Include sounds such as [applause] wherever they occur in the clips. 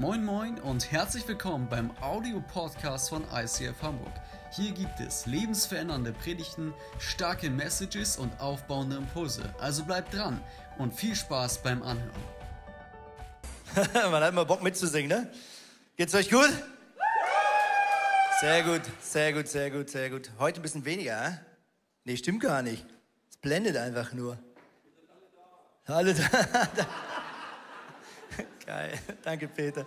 Moin Moin und herzlich willkommen beim Audio-Podcast von ICF Hamburg. Hier gibt es lebensverändernde Predigten, starke Messages und aufbauende Impulse. Also bleibt dran und viel Spaß beim Anhören. [laughs] Man hat immer Bock mitzusingen, ne? Geht's euch gut? Sehr gut, sehr gut, sehr gut, sehr gut. Heute ein bisschen weniger, hä? Nee, stimmt gar nicht. Es blendet einfach nur. Alle da. [laughs] [laughs] Geil, danke Peter.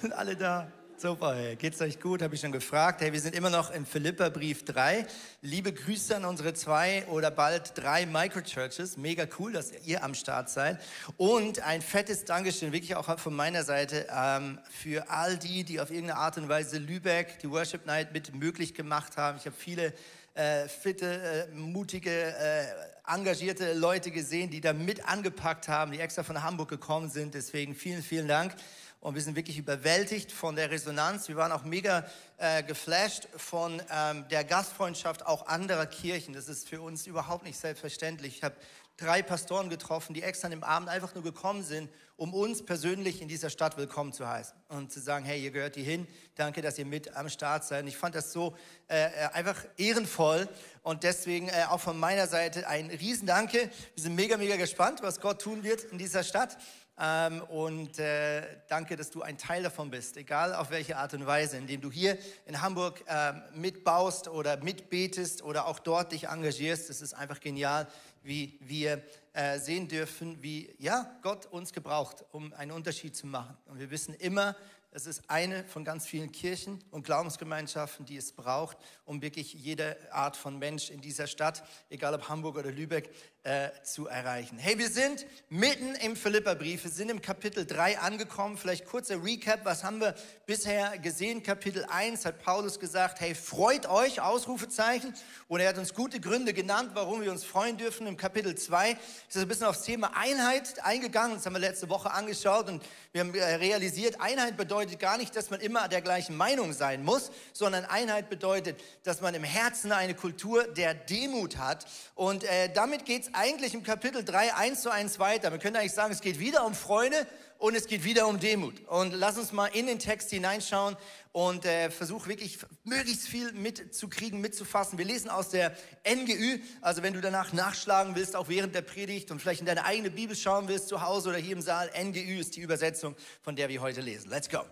Sind alle da. Super, hey. geht's euch gut? Habe ich schon gefragt. Hey, wir sind immer noch im Philipperbrief 3. Liebe Grüße an unsere zwei oder bald drei Microchurches. Mega cool, dass ihr am Start seid. Und ein fettes Dankeschön, wirklich auch von meiner Seite, ähm, für all die, die auf irgendeine Art und Weise Lübeck, die Worship Night mit möglich gemacht haben. Ich habe viele äh, fitte, äh, mutige, äh, engagierte Leute gesehen, die da mit angepackt haben, die extra von Hamburg gekommen sind. Deswegen vielen, vielen Dank. Und wir sind wirklich überwältigt von der Resonanz. Wir waren auch mega äh, geflasht von ähm, der Gastfreundschaft auch anderer Kirchen. Das ist für uns überhaupt nicht selbstverständlich. Ich habe drei Pastoren getroffen, die extra dem Abend einfach nur gekommen sind, um uns persönlich in dieser Stadt willkommen zu heißen und zu sagen, hey, ihr gehört hier hin, danke, dass ihr mit am Start seid. Und ich fand das so äh, äh einfach ehrenvoll und deswegen äh, auch von meiner Seite ein Riesendanke. Wir sind mega, mega gespannt, was Gott tun wird in dieser Stadt. Ähm, und äh, danke, dass du ein Teil davon bist, egal auf welche Art und Weise, indem du hier in Hamburg äh, mitbaust oder mitbetest oder auch dort dich engagierst. Es ist einfach genial, wie wir äh, sehen dürfen, wie ja, Gott uns gebraucht, um einen Unterschied zu machen. Und wir wissen immer, es ist eine von ganz vielen Kirchen und Glaubensgemeinschaften, die es braucht, um wirklich jede Art von Mensch in dieser Stadt, egal ob Hamburg oder Lübeck, äh, zu erreichen. Hey, wir sind mitten im Philipperbrief, wir sind im Kapitel 3 angekommen. Vielleicht kurzer Recap, was haben wir bisher gesehen? Kapitel 1 hat Paulus gesagt, hey, freut euch, Ausrufezeichen. Und er hat uns gute Gründe genannt, warum wir uns freuen dürfen. Im Kapitel 2 ist er ein bisschen aufs Thema Einheit eingegangen. Das haben wir letzte Woche angeschaut und wir haben äh, realisiert, Einheit bedeutet gar nicht, dass man immer der gleichen Meinung sein muss, sondern Einheit bedeutet, dass man im Herzen eine Kultur der Demut hat. Und äh, damit geht es eigentlich im Kapitel 3 eins zu eins weiter. Man könnte eigentlich sagen, es geht wieder um Freunde und es geht wieder um Demut. Und lass uns mal in den Text hineinschauen und äh, versuch wirklich möglichst viel mitzukriegen, mitzufassen. Wir lesen aus der NGÜ, also wenn du danach nachschlagen willst, auch während der Predigt und vielleicht in deine eigene Bibel schauen willst, zu Hause oder hier im Saal, NGÜ ist die Übersetzung, von der wir heute lesen. Let's go.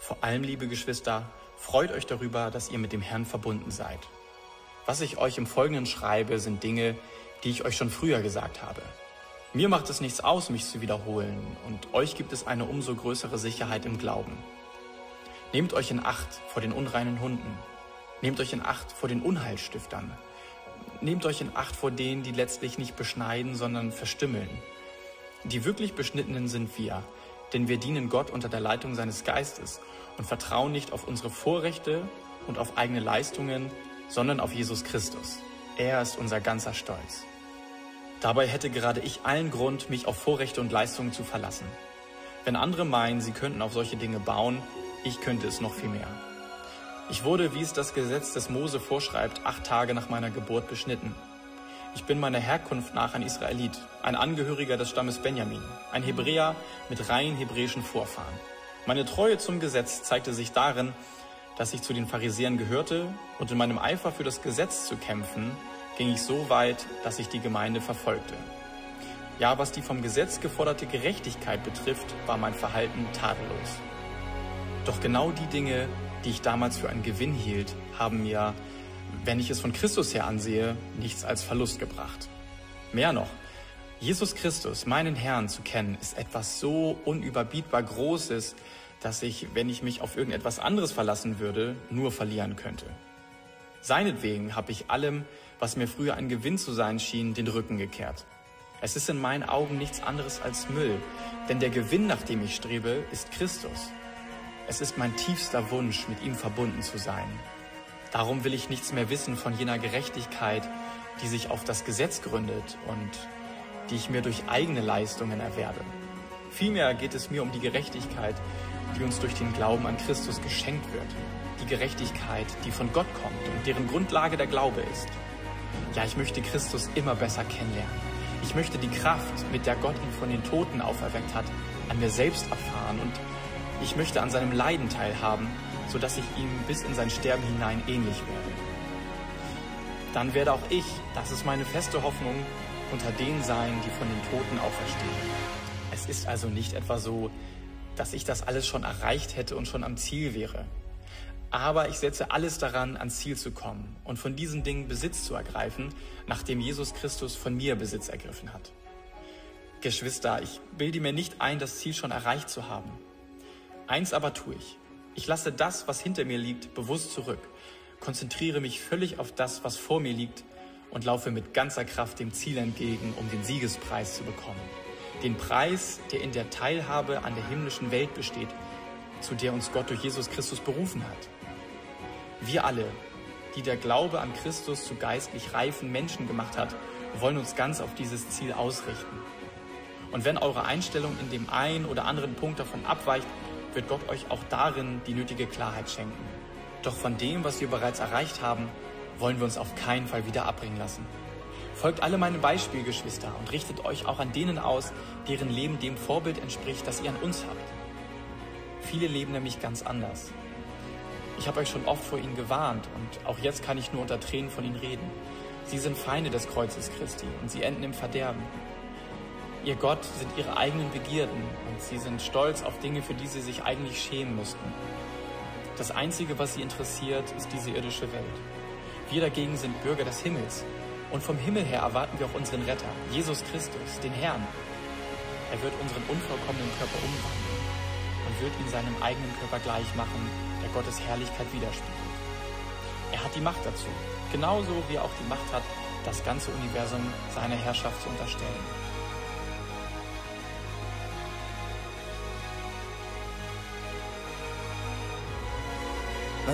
Vor allem, liebe Geschwister, freut euch darüber, dass ihr mit dem Herrn verbunden seid. Was ich euch im Folgenden schreibe, sind Dinge, die ich euch schon früher gesagt habe. Mir macht es nichts aus, mich zu wiederholen, und euch gibt es eine umso größere Sicherheit im Glauben. Nehmt euch in Acht vor den unreinen Hunden. Nehmt euch in Acht vor den Unheilstiftern. Nehmt euch in Acht vor denen, die letztlich nicht beschneiden, sondern verstümmeln. Die wirklich Beschnittenen sind wir, denn wir dienen Gott unter der Leitung seines Geistes und vertrauen nicht auf unsere Vorrechte und auf eigene Leistungen, sondern auf Jesus Christus. Er ist unser ganzer Stolz. Dabei hätte gerade ich allen Grund, mich auf Vorrechte und Leistungen zu verlassen. Wenn andere meinen, sie könnten auf solche Dinge bauen, ich könnte es noch viel mehr. Ich wurde, wie es das Gesetz des Mose vorschreibt, acht Tage nach meiner Geburt beschnitten. Ich bin meiner Herkunft nach ein Israelit, ein Angehöriger des Stammes Benjamin, ein Hebräer mit rein hebräischen Vorfahren. Meine Treue zum Gesetz zeigte sich darin, dass ich zu den Pharisäern gehörte und in meinem Eifer für das Gesetz zu kämpfen, ging ich so weit, dass ich die Gemeinde verfolgte. Ja, was die vom Gesetz geforderte Gerechtigkeit betrifft, war mein Verhalten tadellos. Doch genau die Dinge, die ich damals für einen Gewinn hielt, haben mir, wenn ich es von Christus her ansehe, nichts als Verlust gebracht. Mehr noch, Jesus Christus, meinen Herrn, zu kennen, ist etwas so unüberbietbar Großes, dass ich, wenn ich mich auf irgendetwas anderes verlassen würde, nur verlieren könnte. Seinetwegen habe ich allem, was mir früher ein Gewinn zu sein schien, den Rücken gekehrt. Es ist in meinen Augen nichts anderes als Müll, denn der Gewinn, nach dem ich strebe, ist Christus. Es ist mein tiefster Wunsch, mit ihm verbunden zu sein. Darum will ich nichts mehr wissen von jener Gerechtigkeit, die sich auf das Gesetz gründet und die ich mir durch eigene Leistungen erwerbe. Vielmehr geht es mir um die Gerechtigkeit, die uns durch den Glauben an Christus geschenkt wird. Die Gerechtigkeit, die von Gott kommt und deren Grundlage der Glaube ist. Ja, ich möchte Christus immer besser kennenlernen. Ich möchte die Kraft, mit der Gott ihn von den Toten auferweckt hat, an mir selbst erfahren und ich möchte an seinem Leiden teilhaben, sodass ich ihm bis in sein Sterben hinein ähnlich werde. Dann werde auch ich, das ist meine feste Hoffnung, unter denen sein, die von den Toten auferstehen. Es ist also nicht etwa so, dass ich das alles schon erreicht hätte und schon am Ziel wäre. Aber ich setze alles daran, ans Ziel zu kommen und von diesen Dingen Besitz zu ergreifen, nachdem Jesus Christus von mir Besitz ergriffen hat. Geschwister, ich bilde mir nicht ein, das Ziel schon erreicht zu haben. Eins aber tue ich. Ich lasse das, was hinter mir liegt, bewusst zurück, konzentriere mich völlig auf das, was vor mir liegt und laufe mit ganzer Kraft dem Ziel entgegen, um den Siegespreis zu bekommen. Den Preis, der in der Teilhabe an der himmlischen Welt besteht, zu der uns Gott durch Jesus Christus berufen hat. Wir alle, die der Glaube an Christus zu geistlich reifen Menschen gemacht hat, wollen uns ganz auf dieses Ziel ausrichten. Und wenn eure Einstellung in dem einen oder anderen Punkt davon abweicht, wird Gott euch auch darin die nötige Klarheit schenken. Doch von dem, was wir bereits erreicht haben, wollen wir uns auf keinen Fall wieder abbringen lassen. Folgt alle meinem Beispiel, Geschwister, und richtet euch auch an denen aus, deren Leben dem Vorbild entspricht, das ihr an uns habt. Viele leben nämlich ganz anders. Ich habe euch schon oft vor ihnen gewarnt und auch jetzt kann ich nur unter Tränen von ihnen reden. Sie sind Feinde des Kreuzes Christi und sie enden im Verderben. Ihr Gott sind ihre eigenen Begierden und sie sind stolz auf Dinge, für die sie sich eigentlich schämen müssten. Das Einzige, was sie interessiert, ist diese irdische Welt. Wir dagegen sind Bürger des Himmels und vom Himmel her erwarten wir auch unseren Retter, Jesus Christus, den Herrn. Er wird unseren unvollkommenen Körper umwandeln und wird ihn seinem eigenen Körper gleich machen, der Gottes Herrlichkeit widerspiegelt. Er hat die Macht dazu, genauso wie er auch die Macht hat, das ganze Universum seiner Herrschaft zu unterstellen.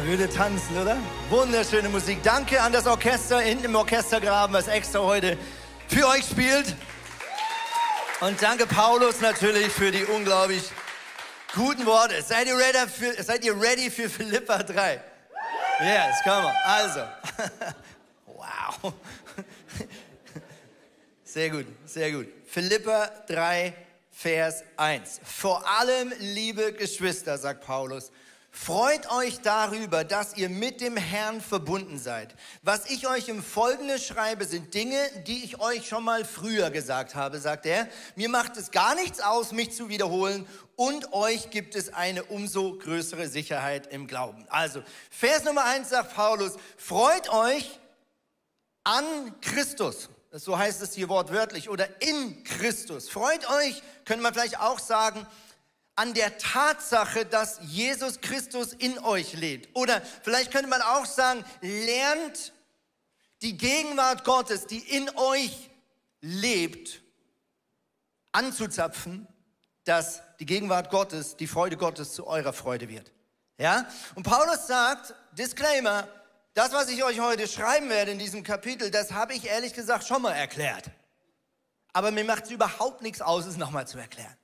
Würde tanzen, oder? Wunderschöne Musik. Danke an das Orchester hinten im Orchestergraben, was extra heute für euch spielt. Und danke Paulus natürlich für die unglaublich guten Worte. Seid ihr ready für, seid ihr ready für Philippa 3? Yes, come on. Also. [laughs] wow. Sehr gut, sehr gut. Philippa 3, Vers 1. Vor allem, liebe Geschwister, sagt Paulus, Freut euch darüber, dass ihr mit dem Herrn verbunden seid. Was ich euch im Folgenden schreibe, sind Dinge, die ich euch schon mal früher gesagt habe, sagt er. Mir macht es gar nichts aus, mich zu wiederholen und euch gibt es eine umso größere Sicherheit im Glauben. Also, Vers Nummer eins sagt Paulus, freut euch an Christus. So heißt es hier wortwörtlich oder in Christus. Freut euch, könnte man vielleicht auch sagen, an der Tatsache, dass Jesus Christus in euch lebt. Oder vielleicht könnte man auch sagen, lernt die Gegenwart Gottes, die in euch lebt, anzuzapfen, dass die Gegenwart Gottes, die Freude Gottes zu eurer Freude wird. Ja? Und Paulus sagt, Disclaimer, das, was ich euch heute schreiben werde in diesem Kapitel, das habe ich ehrlich gesagt schon mal erklärt. Aber mir macht es überhaupt nichts aus, es nochmal zu erklären.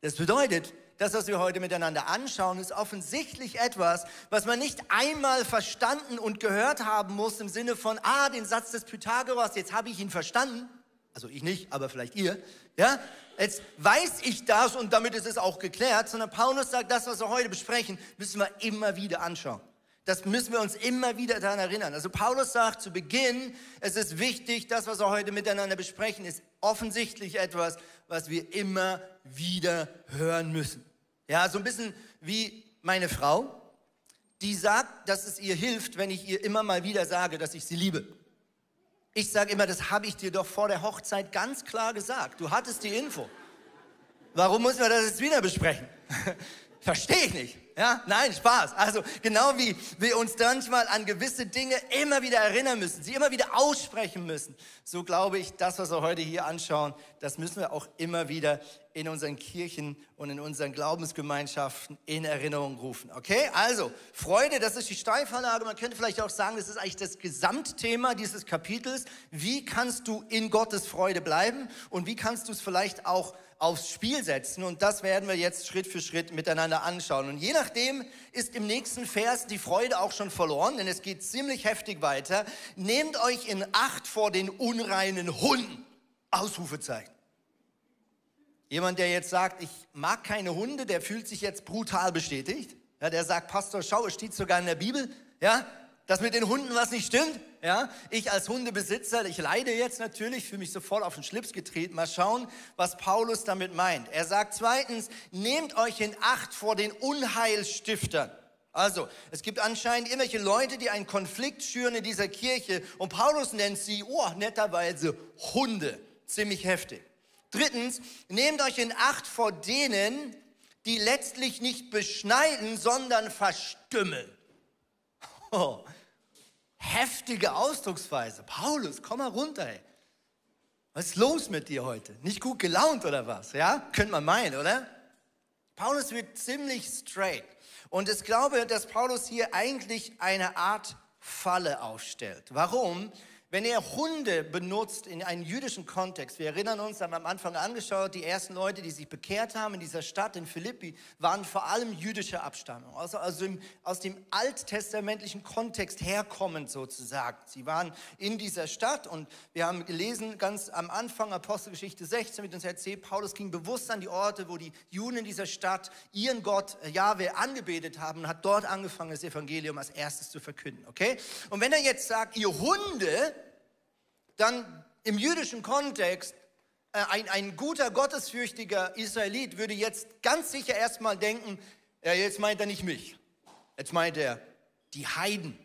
Das bedeutet, das, was wir heute miteinander anschauen, ist offensichtlich etwas, was man nicht einmal verstanden und gehört haben muss im Sinne von, ah, den Satz des Pythagoras, jetzt habe ich ihn verstanden. Also ich nicht, aber vielleicht ihr. Ja, jetzt weiß ich das und damit ist es auch geklärt, sondern Paulus sagt, das, was wir heute besprechen, müssen wir immer wieder anschauen. Das müssen wir uns immer wieder daran erinnern. Also Paulus sagt zu Beginn, es ist wichtig, das, was wir heute miteinander besprechen, ist offensichtlich etwas, was wir immer wieder hören müssen. Ja, so ein bisschen wie meine Frau, die sagt, dass es ihr hilft, wenn ich ihr immer mal wieder sage, dass ich sie liebe. Ich sage immer, das habe ich dir doch vor der Hochzeit ganz klar gesagt. Du hattest die Info. Warum müssen wir das jetzt wieder besprechen? [laughs] Verstehe ich nicht. Ja, nein, Spaß. Also genau wie wir uns manchmal an gewisse Dinge immer wieder erinnern müssen, sie immer wieder aussprechen müssen, so glaube ich, das, was wir heute hier anschauen, das müssen wir auch immer wieder in unseren Kirchen und in unseren Glaubensgemeinschaften in Erinnerung rufen. Okay, also Freude, das ist die Steilvorlage. Man könnte vielleicht auch sagen, das ist eigentlich das Gesamtthema dieses Kapitels. Wie kannst du in Gottes Freude bleiben und wie kannst du es vielleicht auch aufs Spiel setzen. Und das werden wir jetzt Schritt für Schritt miteinander anschauen. Und je nachdem ist im nächsten Vers die Freude auch schon verloren, denn es geht ziemlich heftig weiter. Nehmt euch in Acht vor den unreinen Hunden. Ausrufezeichen. Jemand, der jetzt sagt, ich mag keine Hunde, der fühlt sich jetzt brutal bestätigt. Ja, der sagt, Pastor, schau, es steht sogar in der Bibel, ja, dass mit den Hunden was nicht stimmt. Ja, ich als Hundebesitzer, ich leide jetzt natürlich, fühle mich sofort auf den Schlips getreten. Mal schauen, was Paulus damit meint. Er sagt zweitens, nehmt euch in Acht vor den Unheilstiftern. Also, es gibt anscheinend irgendwelche Leute, die einen Konflikt schüren in dieser Kirche und Paulus nennt sie, oh, netterweise Hunde. Ziemlich heftig. Drittens, nehmt euch in Acht vor denen, die letztlich nicht beschneiden, sondern verstümmeln. [laughs] Oh, heftige Ausdrucksweise. Paulus, komm mal runter, ey. Was ist los mit dir heute? Nicht gut gelaunt oder was? Ja, könnte man meinen, oder? Paulus wird ziemlich straight. Und ich glaube, dass Paulus hier eigentlich eine Art Falle aufstellt. Warum? Wenn er Hunde benutzt in einem jüdischen Kontext, wir erinnern uns, haben am Anfang angeschaut, die ersten Leute, die sich bekehrt haben in dieser Stadt, in Philippi, waren vor allem jüdischer Abstammung, also, aus dem alttestamentlichen Kontext herkommend sozusagen. Sie waren in dieser Stadt und wir haben gelesen, ganz am Anfang, Apostelgeschichte 16, mit uns erzählt, Paulus ging bewusst an die Orte, wo die Juden in dieser Stadt ihren Gott, Jahwe, angebetet haben und hat dort angefangen, das Evangelium als erstes zu verkünden, okay? Und wenn er jetzt sagt, ihr Hunde, dann im jüdischen Kontext äh, ein, ein guter, gottesfürchtiger Israelit würde jetzt ganz sicher erstmal denken, jetzt meint er nicht mich, jetzt meint er die Heiden.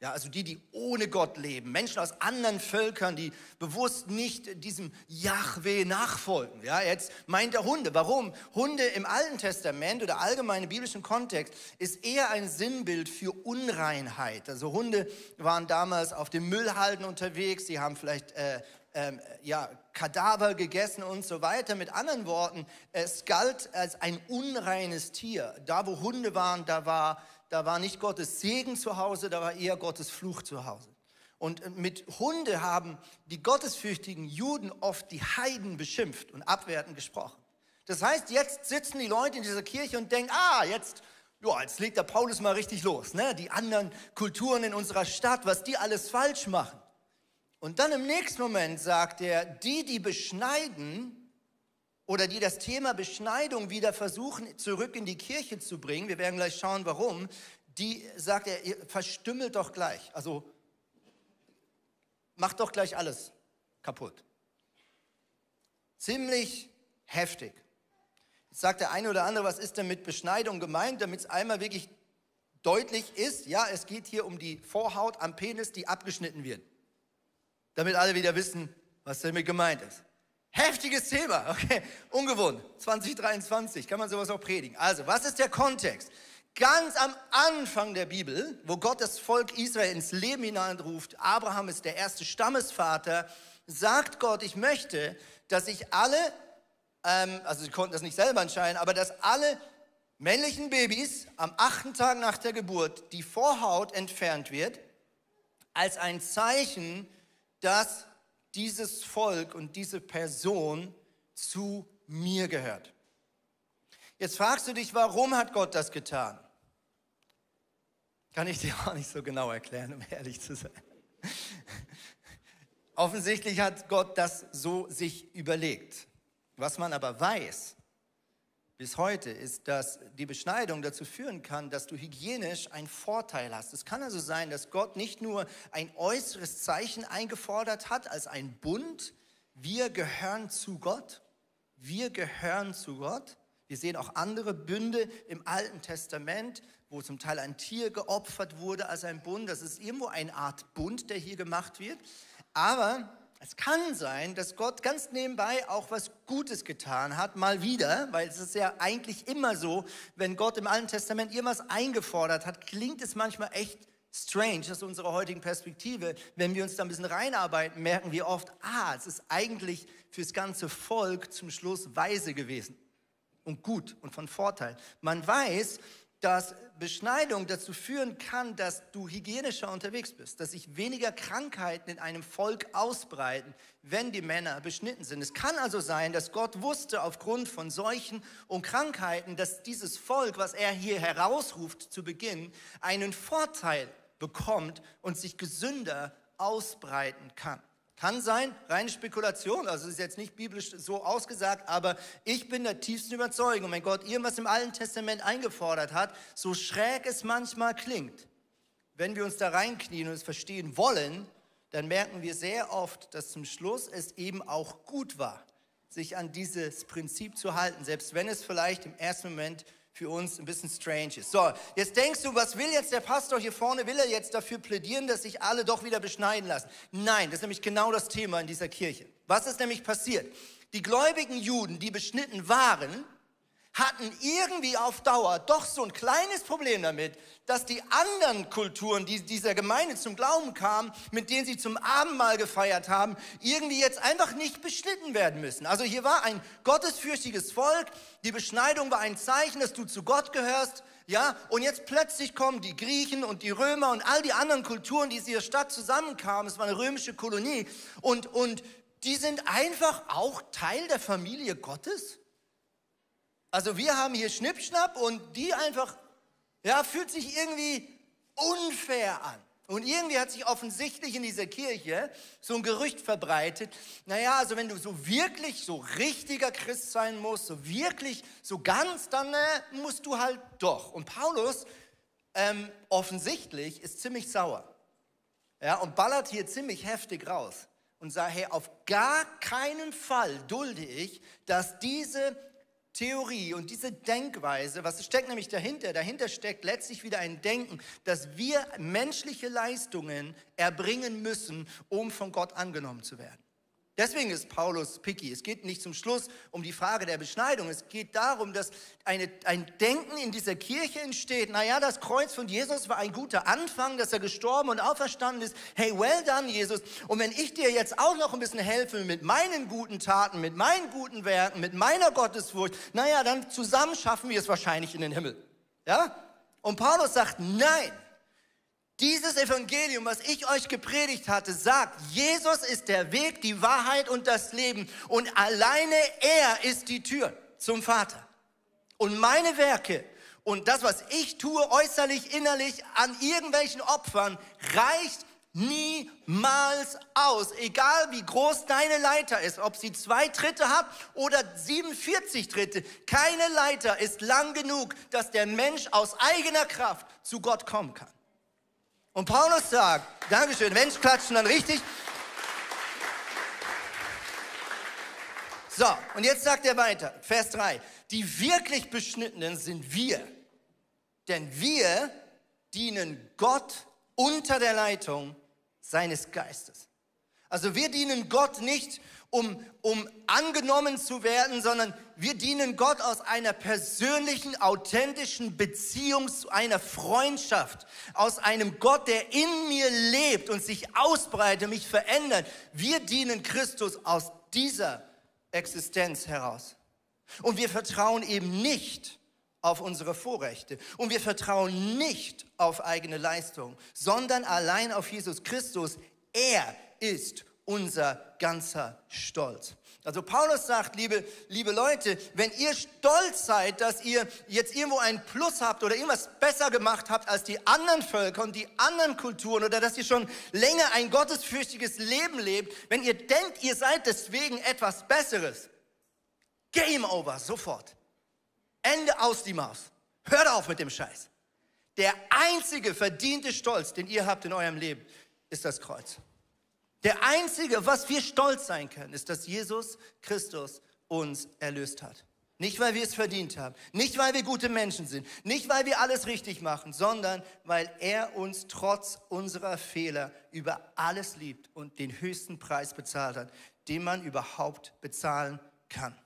Ja, also die, die ohne Gott leben, Menschen aus anderen Völkern, die bewusst nicht diesem Yahweh nachfolgen. Ja, jetzt meint er Hunde. Warum? Hunde im Alten Testament oder allgemein im biblischen Kontext ist eher ein Sinnbild für Unreinheit. Also Hunde waren damals auf dem Müllhalden unterwegs, sie haben vielleicht äh, ähm, ja, Kadaver gegessen und so weiter. Mit anderen Worten, es galt als ein unreines Tier. Da, wo Hunde waren, da war da war nicht Gottes Segen zu Hause, da war eher Gottes Fluch zu Hause. Und mit Hunde haben die gottesfürchtigen Juden oft die Heiden beschimpft und abwertend gesprochen. Das heißt, jetzt sitzen die Leute in dieser Kirche und denken, ah, jetzt, ja, jetzt legt der Paulus mal richtig los. Ne? Die anderen Kulturen in unserer Stadt, was die alles falsch machen. Und dann im nächsten Moment sagt er, die, die beschneiden, oder die das Thema Beschneidung wieder versuchen, zurück in die Kirche zu bringen, wir werden gleich schauen, warum, die sagt er, ihr verstümmelt doch gleich. Also macht doch gleich alles kaputt. Ziemlich heftig. Jetzt sagt der eine oder andere, was ist denn mit Beschneidung gemeint, damit es einmal wirklich deutlich ist, ja, es geht hier um die Vorhaut am Penis, die abgeschnitten wird. Damit alle wieder wissen, was damit gemeint ist. Heftiges Thema, okay, ungewohnt. 2023 kann man sowas auch predigen. Also, was ist der Kontext? Ganz am Anfang der Bibel, wo Gott das Volk Israel ins Leben hineinruft, Abraham ist der erste Stammesvater, sagt Gott, ich möchte, dass ich alle, ähm, also sie konnten das nicht selber entscheiden, aber dass alle männlichen Babys am achten Tag nach der Geburt die Vorhaut entfernt wird, als ein Zeichen, dass dieses Volk und diese Person zu mir gehört. Jetzt fragst du dich, warum hat Gott das getan? Kann ich dir auch nicht so genau erklären, um ehrlich zu sein. [laughs] Offensichtlich hat Gott das so sich überlegt. Was man aber weiß, bis heute ist, dass die Beschneidung dazu führen kann, dass du hygienisch einen Vorteil hast. Es kann also sein, dass Gott nicht nur ein äußeres Zeichen eingefordert hat als ein Bund, wir gehören zu Gott, wir gehören zu Gott. Wir sehen auch andere Bünde im Alten Testament, wo zum Teil ein Tier geopfert wurde als ein Bund. Das ist irgendwo eine Art Bund, der hier gemacht wird. Aber es kann sein, dass Gott ganz nebenbei auch was Gutes getan hat, mal wieder, weil es ist ja eigentlich immer so, wenn Gott im Alten Testament irgendwas eingefordert hat, klingt es manchmal echt strange aus unserer heutigen Perspektive. Wenn wir uns da ein bisschen reinarbeiten, merken wir oft, ah, es ist eigentlich fürs ganze Volk zum Schluss weise gewesen und gut und von Vorteil. Man weiß, dass Beschneidung dazu führen kann, dass du hygienischer unterwegs bist, dass sich weniger Krankheiten in einem Volk ausbreiten, wenn die Männer beschnitten sind. Es kann also sein, dass Gott wusste aufgrund von Seuchen und Krankheiten, dass dieses Volk, was er hier herausruft zu Beginn, einen Vorteil bekommt und sich gesünder ausbreiten kann. Kann sein, reine Spekulation, also ist jetzt nicht biblisch so ausgesagt, aber ich bin der tiefsten Überzeugung, wenn Gott irgendwas im Alten Testament eingefordert hat, so schräg es manchmal klingt, wenn wir uns da reinknien und es verstehen wollen, dann merken wir sehr oft, dass zum Schluss es eben auch gut war, sich an dieses Prinzip zu halten, selbst wenn es vielleicht im ersten Moment für uns ein bisschen strange ist. So, jetzt denkst du, was will jetzt der Pastor hier vorne? Will er jetzt dafür plädieren, dass sich alle doch wieder beschneiden lassen? Nein, das ist nämlich genau das Thema in dieser Kirche. Was ist nämlich passiert? Die gläubigen Juden, die beschnitten waren, hatten irgendwie auf Dauer doch so ein kleines Problem damit, dass die anderen Kulturen, die dieser Gemeinde zum Glauben kamen, mit denen sie zum Abendmahl gefeiert haben, irgendwie jetzt einfach nicht beschnitten werden müssen. Also hier war ein gottesfürchtiges Volk, die Beschneidung war ein Zeichen, dass du zu Gott gehörst, ja, und jetzt plötzlich kommen die Griechen und die Römer und all die anderen Kulturen, die in dieser Stadt zusammenkamen, es war eine römische Kolonie, und, und die sind einfach auch Teil der Familie Gottes. Also wir haben hier Schnippschnapp und die einfach, ja, fühlt sich irgendwie unfair an. Und irgendwie hat sich offensichtlich in dieser Kirche so ein Gerücht verbreitet, naja, also wenn du so wirklich so richtiger Christ sein musst, so wirklich, so ganz, dann äh, musst du halt doch. Und Paulus ähm, offensichtlich ist ziemlich sauer. Ja, und ballert hier ziemlich heftig raus und sagt, hey, auf gar keinen Fall dulde ich, dass diese Theorie und diese Denkweise, was steckt nämlich dahinter? Dahinter steckt letztlich wieder ein Denken, dass wir menschliche Leistungen erbringen müssen, um von Gott angenommen zu werden. Deswegen ist Paulus picky. Es geht nicht zum Schluss um die Frage der Beschneidung. Es geht darum, dass eine, ein Denken in dieser Kirche entsteht. Naja, das Kreuz von Jesus war ein guter Anfang, dass er gestorben und auferstanden ist. Hey, well done, Jesus. Und wenn ich dir jetzt auch noch ein bisschen helfe mit meinen guten Taten, mit meinen guten Werken, mit meiner Gottesfurcht, naja, dann zusammen schaffen wir es wahrscheinlich in den Himmel. Ja? Und Paulus sagt, nein. Dieses Evangelium, was ich euch gepredigt hatte, sagt, Jesus ist der Weg, die Wahrheit und das Leben und alleine er ist die Tür zum Vater. Und meine Werke und das, was ich tue, äußerlich, innerlich, an irgendwelchen Opfern, reicht niemals aus. Egal wie groß deine Leiter ist, ob sie zwei Tritte hat oder 47 Tritte. Keine Leiter ist lang genug, dass der Mensch aus eigener Kraft zu Gott kommen kann. Und Paulus sagt, Dankeschön, Mensch klatschen dann richtig. So, und jetzt sagt er weiter, Vers 3, die wirklich Beschnittenen sind wir, denn wir dienen Gott unter der Leitung seines Geistes. Also wir dienen Gott nicht, um, um angenommen zu werden, sondern wir dienen Gott aus einer persönlichen, authentischen Beziehung zu einer Freundschaft, aus einem Gott, der in mir lebt und sich ausbreitet, mich verändert. Wir dienen Christus aus dieser Existenz heraus. Und wir vertrauen eben nicht auf unsere Vorrechte. Und wir vertrauen nicht auf eigene Leistung, sondern allein auf Jesus Christus. Er ist unser ganzer Stolz. Also Paulus sagt, liebe, liebe Leute, wenn ihr stolz seid, dass ihr jetzt irgendwo einen Plus habt oder irgendwas besser gemacht habt als die anderen Völker und die anderen Kulturen oder dass ihr schon länger ein gottesfürchtiges Leben lebt, wenn ihr denkt, ihr seid deswegen etwas Besseres, Game over, sofort. Ende aus die Maus. Hört auf mit dem Scheiß. Der einzige verdiente Stolz, den ihr habt in eurem Leben, ist das Kreuz. Der einzige, was wir stolz sein können, ist, dass Jesus Christus uns erlöst hat. Nicht, weil wir es verdient haben, nicht, weil wir gute Menschen sind, nicht, weil wir alles richtig machen, sondern weil er uns trotz unserer Fehler über alles liebt und den höchsten Preis bezahlt hat, den man überhaupt bezahlen kann.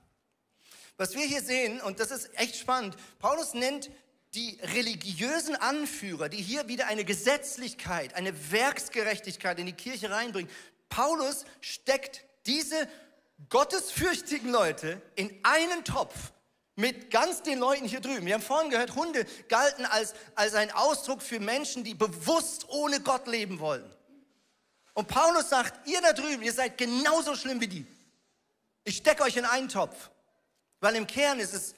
Was wir hier sehen, und das ist echt spannend, Paulus nennt die religiösen Anführer, die hier wieder eine Gesetzlichkeit, eine Werksgerechtigkeit in die Kirche reinbringen. Paulus steckt diese gottesfürchtigen Leute in einen Topf mit ganz den Leuten hier drüben. Wir haben vorhin gehört, Hunde galten als, als ein Ausdruck für Menschen, die bewusst ohne Gott leben wollen. Und Paulus sagt, ihr da drüben, ihr seid genauso schlimm wie die. Ich stecke euch in einen Topf, weil im Kern ist es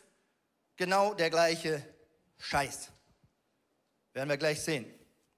genau der gleiche Scheiß. Werden wir gleich sehen.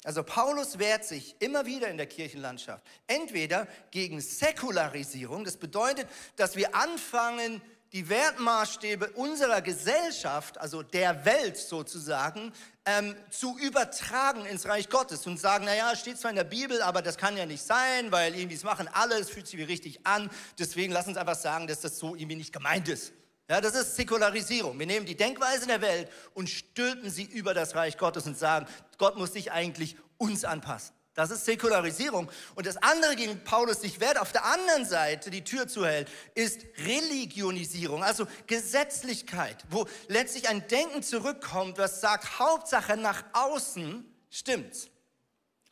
Also Paulus wehrt sich immer wieder in der Kirchenlandschaft. Entweder gegen Säkularisierung, das bedeutet, dass wir anfangen, die Wertmaßstäbe unserer Gesellschaft, also der Welt sozusagen, ähm, zu übertragen ins Reich Gottes und sagen, naja, steht zwar in der Bibel, aber das kann ja nicht sein, weil irgendwie es machen alle, es fühlt sich wie richtig an, deswegen lass uns einfach sagen, dass das so irgendwie nicht gemeint ist. Ja, das ist Säkularisierung. Wir nehmen die Denkweise der Welt und stülpen sie über das Reich Gottes und sagen, Gott muss sich eigentlich uns anpassen. Das ist Säkularisierung. Und das andere, gegen Paulus sich wehrt, auf der anderen Seite die Tür zuhält, ist Religionisierung, also Gesetzlichkeit, wo letztlich ein Denken zurückkommt, was sagt, Hauptsache nach außen stimmt's.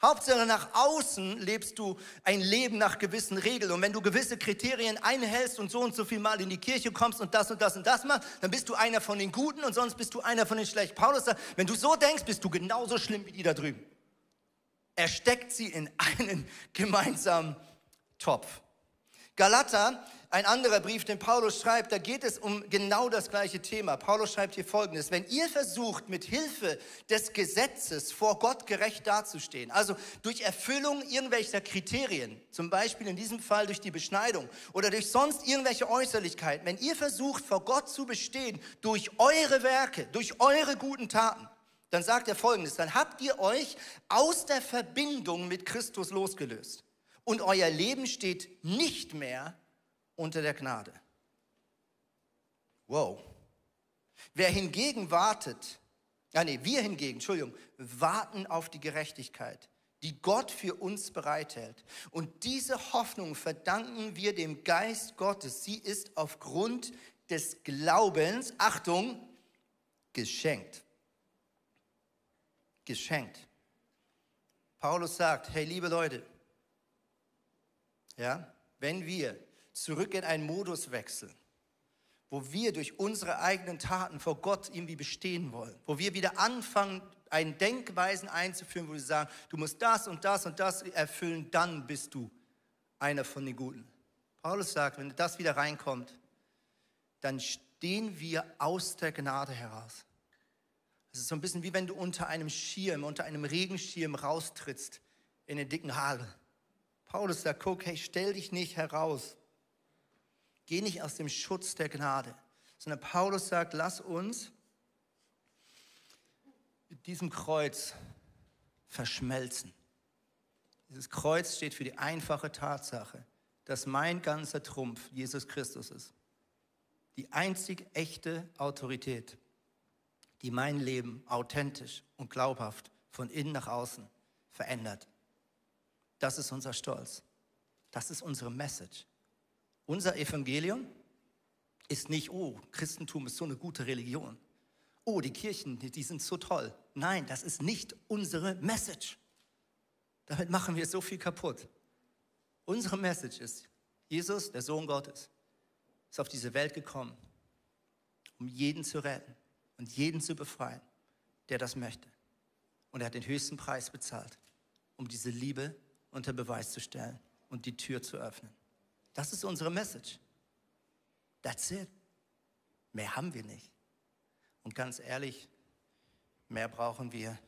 Hauptsache nach außen lebst du ein Leben nach gewissen Regeln. Und wenn du gewisse Kriterien einhältst und so und so viel Mal in die Kirche kommst und das und das und das machst, dann bist du einer von den Guten und sonst bist du einer von den Schlechten. Paulus sagt, wenn du so denkst, bist du genauso schlimm wie die da drüben. Er steckt sie in einen [laughs] gemeinsamen Topf. Galater, ein anderer Brief, den Paulus schreibt, da geht es um genau das gleiche Thema. Paulus schreibt hier folgendes, wenn ihr versucht, mit Hilfe des Gesetzes vor Gott gerecht dazustehen, also durch Erfüllung irgendwelcher Kriterien, zum Beispiel in diesem Fall durch die Beschneidung oder durch sonst irgendwelche Äußerlichkeiten, wenn ihr versucht, vor Gott zu bestehen durch eure Werke, durch eure guten Taten, dann sagt er folgendes, dann habt ihr euch aus der Verbindung mit Christus losgelöst. Und euer Leben steht nicht mehr unter der Gnade. Wow. Wer hingegen wartet, ah nee, wir hingegen, Entschuldigung, warten auf die Gerechtigkeit, die Gott für uns bereithält. Und diese Hoffnung verdanken wir dem Geist Gottes. Sie ist aufgrund des Glaubens, Achtung, geschenkt geschenkt. Paulus sagt, hey liebe Leute, ja, wenn wir zurück in einen Modus wechseln, wo wir durch unsere eigenen Taten vor Gott irgendwie bestehen wollen, wo wir wieder anfangen, einen Denkweisen einzuführen, wo wir sagen, du musst das und das und das erfüllen, dann bist du einer von den Guten. Paulus sagt, wenn das wieder reinkommt, dann stehen wir aus der Gnade heraus. Es ist so ein bisschen wie wenn du unter einem Schirm, unter einem Regenschirm raustrittst in den dicken Hagel. Paulus sagt, guck, hey, stell dich nicht heraus. Geh nicht aus dem Schutz der Gnade. Sondern Paulus sagt, lass uns mit diesem Kreuz verschmelzen. Dieses Kreuz steht für die einfache Tatsache, dass mein ganzer Trumpf Jesus Christus ist. Die einzig echte Autorität die mein Leben authentisch und glaubhaft von innen nach außen verändert. Das ist unser Stolz. Das ist unsere Message. Unser Evangelium ist nicht, oh, Christentum ist so eine gute Religion. Oh, die Kirchen, die sind so toll. Nein, das ist nicht unsere Message. Damit machen wir so viel kaputt. Unsere Message ist, Jesus, der Sohn Gottes, ist auf diese Welt gekommen, um jeden zu retten und jeden zu befreien, der das möchte. Und er hat den höchsten Preis bezahlt, um diese Liebe unter Beweis zu stellen und die Tür zu öffnen. Das ist unsere Message. That's it. Mehr haben wir nicht. Und ganz ehrlich, mehr brauchen wir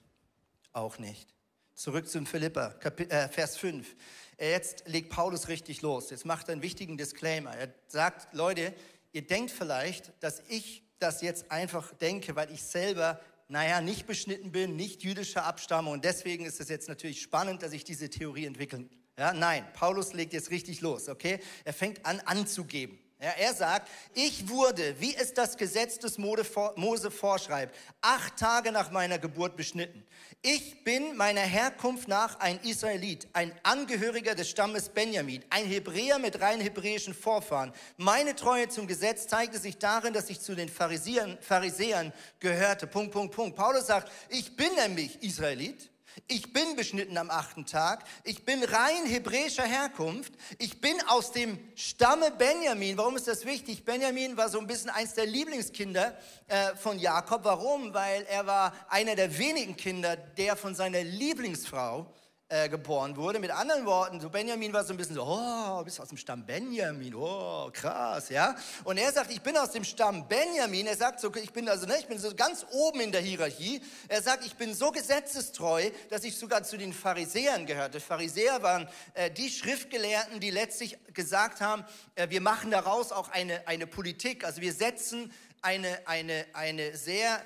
auch nicht. Zurück zum Philippa, äh, Vers 5. Jetzt legt Paulus richtig los. Jetzt macht er einen wichtigen Disclaimer. Er sagt, Leute, ihr denkt vielleicht, dass ich das jetzt einfach denke, weil ich selber, naja, nicht beschnitten bin, nicht jüdischer Abstammung. Und deswegen ist es jetzt natürlich spannend, dass ich diese Theorie entwickeln. Ja, nein, Paulus legt jetzt richtig los, okay? Er fängt an anzugeben. Ja, er sagt, ich wurde, wie es das Gesetz des Mose vorschreibt, acht Tage nach meiner Geburt beschnitten. Ich bin meiner Herkunft nach ein Israelit, ein Angehöriger des Stammes Benjamin, ein Hebräer mit rein hebräischen Vorfahren. Meine Treue zum Gesetz zeigte sich darin, dass ich zu den Pharisäern, Pharisäern gehörte. Punkt, Punkt, Punkt. Paulus sagt, ich bin nämlich Israelit. Ich bin beschnitten am achten Tag. Ich bin rein hebräischer Herkunft. Ich bin aus dem Stamme Benjamin. Warum ist das wichtig? Benjamin war so ein bisschen eins der Lieblingskinder äh, von Jakob. Warum? Weil er war einer der wenigen Kinder, der von seiner Lieblingsfrau äh, geboren wurde. Mit anderen Worten, so Benjamin war so ein bisschen so, oh, bist aus dem Stamm Benjamin, oh, krass, ja. Und er sagt, ich bin aus dem Stamm Benjamin. Er sagt so, ich bin also, ne, ich bin so ganz oben in der Hierarchie. Er sagt, ich bin so gesetzestreu, dass ich sogar zu den Pharisäern gehörte. Pharisäer waren äh, die Schriftgelehrten, die letztlich gesagt haben, äh, wir machen daraus auch eine, eine Politik. Also wir setzen eine, eine, eine sehr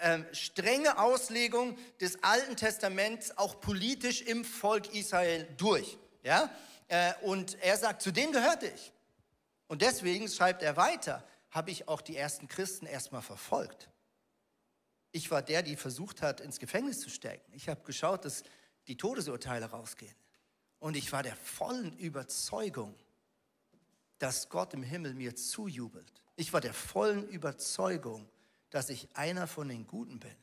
äh, strenge Auslegung des Alten Testaments auch politisch im Volk Israel durch. Ja? Äh, und er sagt, zu dem gehörte ich. Und deswegen schreibt er weiter, habe ich auch die ersten Christen erstmal verfolgt. Ich war der, die versucht hat, ins Gefängnis zu stecken. Ich habe geschaut, dass die Todesurteile rausgehen. Und ich war der vollen Überzeugung, dass Gott im Himmel mir zujubelt. Ich war der vollen Überzeugung, dass ich einer von den Guten bin.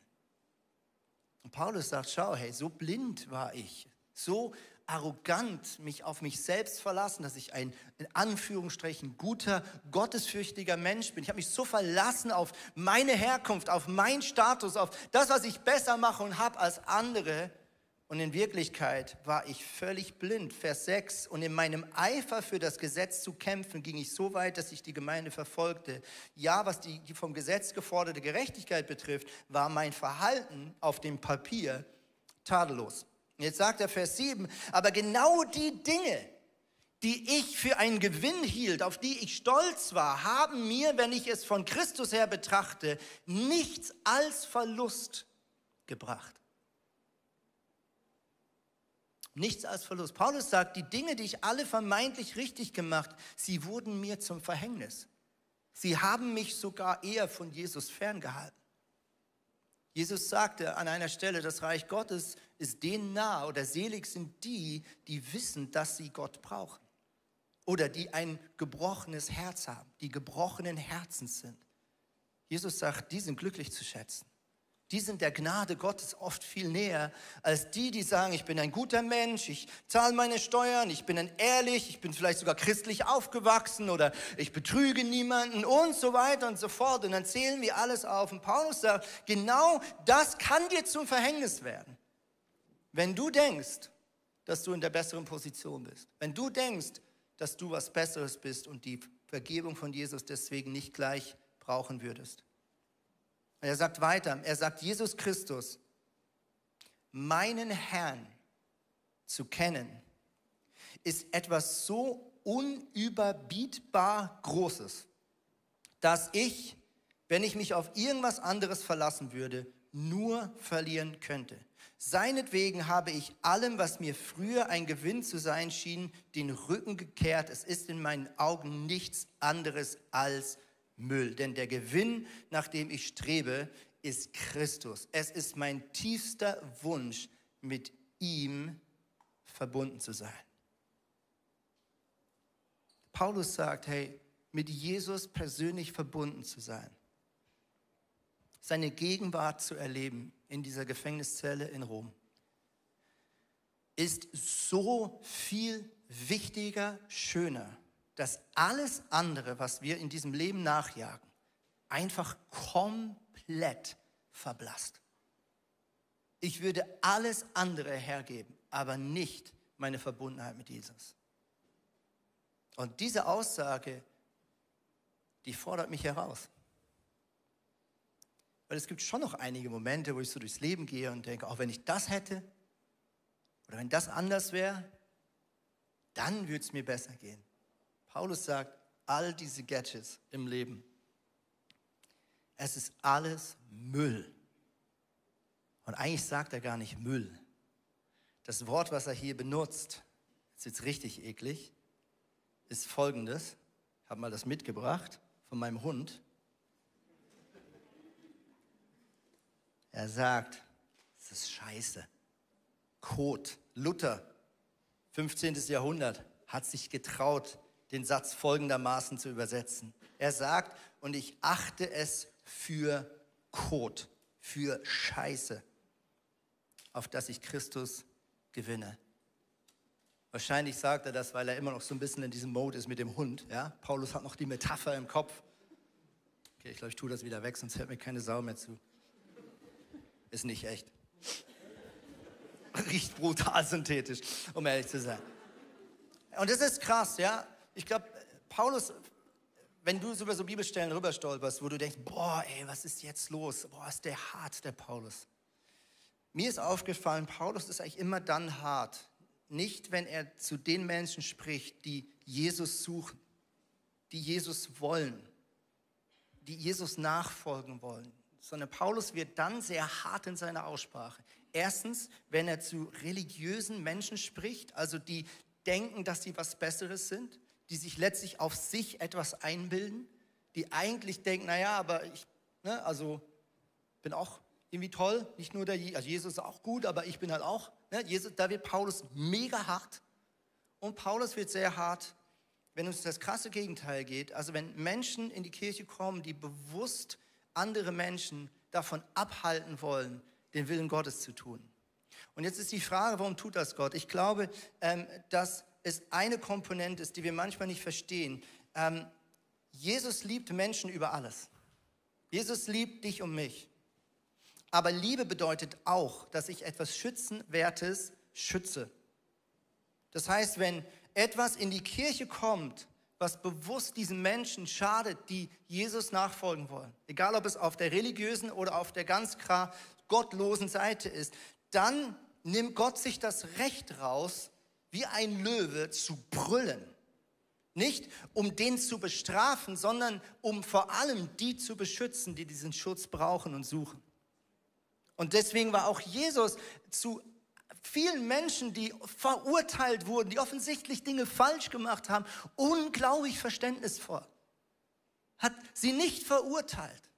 Und Paulus sagt, schau, hey, so blind war ich, so arrogant mich auf mich selbst verlassen, dass ich ein in Anführungsstrichen guter, gottesfürchtiger Mensch bin. Ich habe mich so verlassen auf meine Herkunft, auf meinen Status, auf das, was ich besser mache und habe als andere, und in Wirklichkeit war ich völlig blind. Vers 6. Und in meinem Eifer für das Gesetz zu kämpfen, ging ich so weit, dass ich die Gemeinde verfolgte. Ja, was die, vom Gesetz geforderte Gerechtigkeit betrifft, war mein Verhalten auf dem Papier tadellos. Jetzt sagt er Vers 7, aber genau die Dinge, die ich für einen Gewinn hielt, auf die ich stolz war, haben mir, wenn ich es von Christus her betrachte, nichts als Verlust gebracht. Nichts als Verlust. Paulus sagt, die Dinge, die ich alle vermeintlich richtig gemacht, sie wurden mir zum Verhängnis. Sie haben mich sogar eher von Jesus ferngehalten. Jesus sagte an einer Stelle, das Reich Gottes ist denen nah oder selig sind die, die wissen, dass sie Gott brauchen. Oder die ein gebrochenes Herz haben, die gebrochenen Herzens sind. Jesus sagt, die sind glücklich zu schätzen. Die sind der Gnade Gottes oft viel näher als die, die sagen, ich bin ein guter Mensch, ich zahle meine Steuern, ich bin ein ehrlich, ich bin vielleicht sogar christlich aufgewachsen oder ich betrüge niemanden und so weiter und so fort. Und dann zählen wir alles auf. Und Paulus sagt, genau das kann dir zum Verhängnis werden. Wenn du denkst, dass du in der besseren Position bist, wenn du denkst, dass du was Besseres bist und die Vergebung von Jesus deswegen nicht gleich brauchen würdest. Er sagt weiter, er sagt, Jesus Christus, meinen Herrn zu kennen, ist etwas so unüberbietbar Großes, dass ich, wenn ich mich auf irgendwas anderes verlassen würde, nur verlieren könnte. Seinetwegen habe ich allem, was mir früher ein Gewinn zu sein schien, den Rücken gekehrt. Es ist in meinen Augen nichts anderes als Müll. Denn der Gewinn, nach dem ich strebe, ist Christus. Es ist mein tiefster Wunsch, mit ihm verbunden zu sein. Paulus sagt, hey, mit Jesus persönlich verbunden zu sein, seine Gegenwart zu erleben in dieser Gefängniszelle in Rom, ist so viel wichtiger, schöner dass alles andere, was wir in diesem Leben nachjagen, einfach komplett verblasst. Ich würde alles andere hergeben, aber nicht meine Verbundenheit mit Jesus. Und diese Aussage, die fordert mich heraus. Weil es gibt schon noch einige Momente, wo ich so durchs Leben gehe und denke, auch wenn ich das hätte oder wenn das anders wäre, dann würde es mir besser gehen. Paulus sagt, all diese Gadgets im Leben, es ist alles Müll. Und eigentlich sagt er gar nicht Müll. Das Wort, was er hier benutzt, ist jetzt richtig eklig, ist folgendes. Ich habe mal das mitgebracht von meinem Hund. Er sagt, es ist Scheiße. Kot. Luther, 15. Jahrhundert, hat sich getraut, den Satz folgendermaßen zu übersetzen. Er sagt, und ich achte es für Kot, für Scheiße, auf das ich Christus gewinne. Wahrscheinlich sagt er das, weil er immer noch so ein bisschen in diesem Mode ist mit dem Hund. Ja? Paulus hat noch die Metapher im Kopf. Okay, ich glaube, ich tue das wieder weg, sonst hört mir keine Sau mehr zu. Ist nicht echt. [laughs] riecht brutal synthetisch, um ehrlich zu sein. Und das ist krass, ja. Ich glaube, Paulus, wenn du über so Bibelstellen rüberstolperst, wo du denkst, boah, ey, was ist jetzt los? Boah, ist der hart, der Paulus. Mir ist aufgefallen, Paulus ist eigentlich immer dann hart. Nicht, wenn er zu den Menschen spricht, die Jesus suchen, die Jesus wollen, die Jesus nachfolgen wollen, sondern Paulus wird dann sehr hart in seiner Aussprache. Erstens, wenn er zu religiösen Menschen spricht, also die denken, dass sie was Besseres sind, die sich letztlich auf sich etwas einbilden, die eigentlich denken, naja, aber ich, ne, also bin auch irgendwie toll, nicht nur der, also Jesus ist auch gut, aber ich bin halt auch, ne, Jesus, da wird Paulus mega hart und Paulus wird sehr hart, wenn uns das krasse Gegenteil geht, also wenn Menschen in die Kirche kommen, die bewusst andere Menschen davon abhalten wollen, den Willen Gottes zu tun. Und jetzt ist die Frage, warum tut das Gott? Ich glaube, ähm, dass es eine Komponente ist, die wir manchmal nicht verstehen. Ähm, Jesus liebt Menschen über alles. Jesus liebt dich und mich. Aber Liebe bedeutet auch, dass ich etwas Schützenwertes schütze. Das heißt, wenn etwas in die Kirche kommt, was bewusst diesen Menschen schadet, die Jesus nachfolgen wollen, egal ob es auf der religiösen oder auf der ganz klar gottlosen Seite ist, dann nimmt Gott sich das Recht raus, wie ein Löwe zu brüllen. Nicht um den zu bestrafen, sondern um vor allem die zu beschützen, die diesen Schutz brauchen und suchen. Und deswegen war auch Jesus zu vielen Menschen, die verurteilt wurden, die offensichtlich Dinge falsch gemacht haben, unglaublich verständnisvoll. Hat sie nicht verurteilt.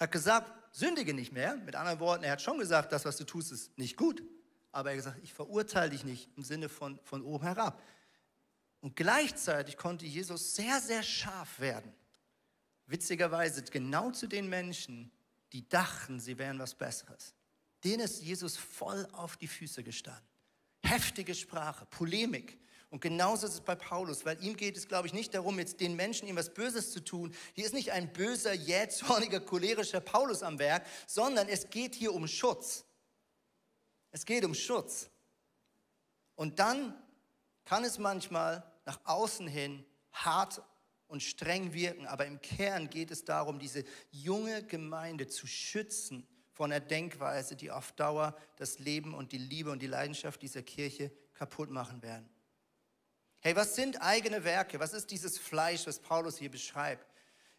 Hat gesagt, sündige nicht mehr. Mit anderen Worten, er hat schon gesagt, das, was du tust, ist nicht gut. Aber er hat gesagt, ich verurteile dich nicht im Sinne von, von oben herab. Und gleichzeitig konnte Jesus sehr, sehr scharf werden. Witzigerweise genau zu den Menschen, die dachten, sie wären was Besseres. Denen ist Jesus voll auf die Füße gestanden. Heftige Sprache, Polemik. Und genauso ist es bei Paulus, weil ihm geht es, glaube ich, nicht darum, jetzt den Menschen ihm was Böses zu tun. Hier ist nicht ein böser, jähzorniger, cholerischer Paulus am Werk, sondern es geht hier um Schutz. Es geht um Schutz. Und dann kann es manchmal nach außen hin hart und streng wirken, aber im Kern geht es darum, diese junge Gemeinde zu schützen von einer Denkweise, die auf Dauer das Leben und die Liebe und die Leidenschaft dieser Kirche kaputt machen werden. Hey, was sind eigene Werke? Was ist dieses Fleisch, was Paulus hier beschreibt?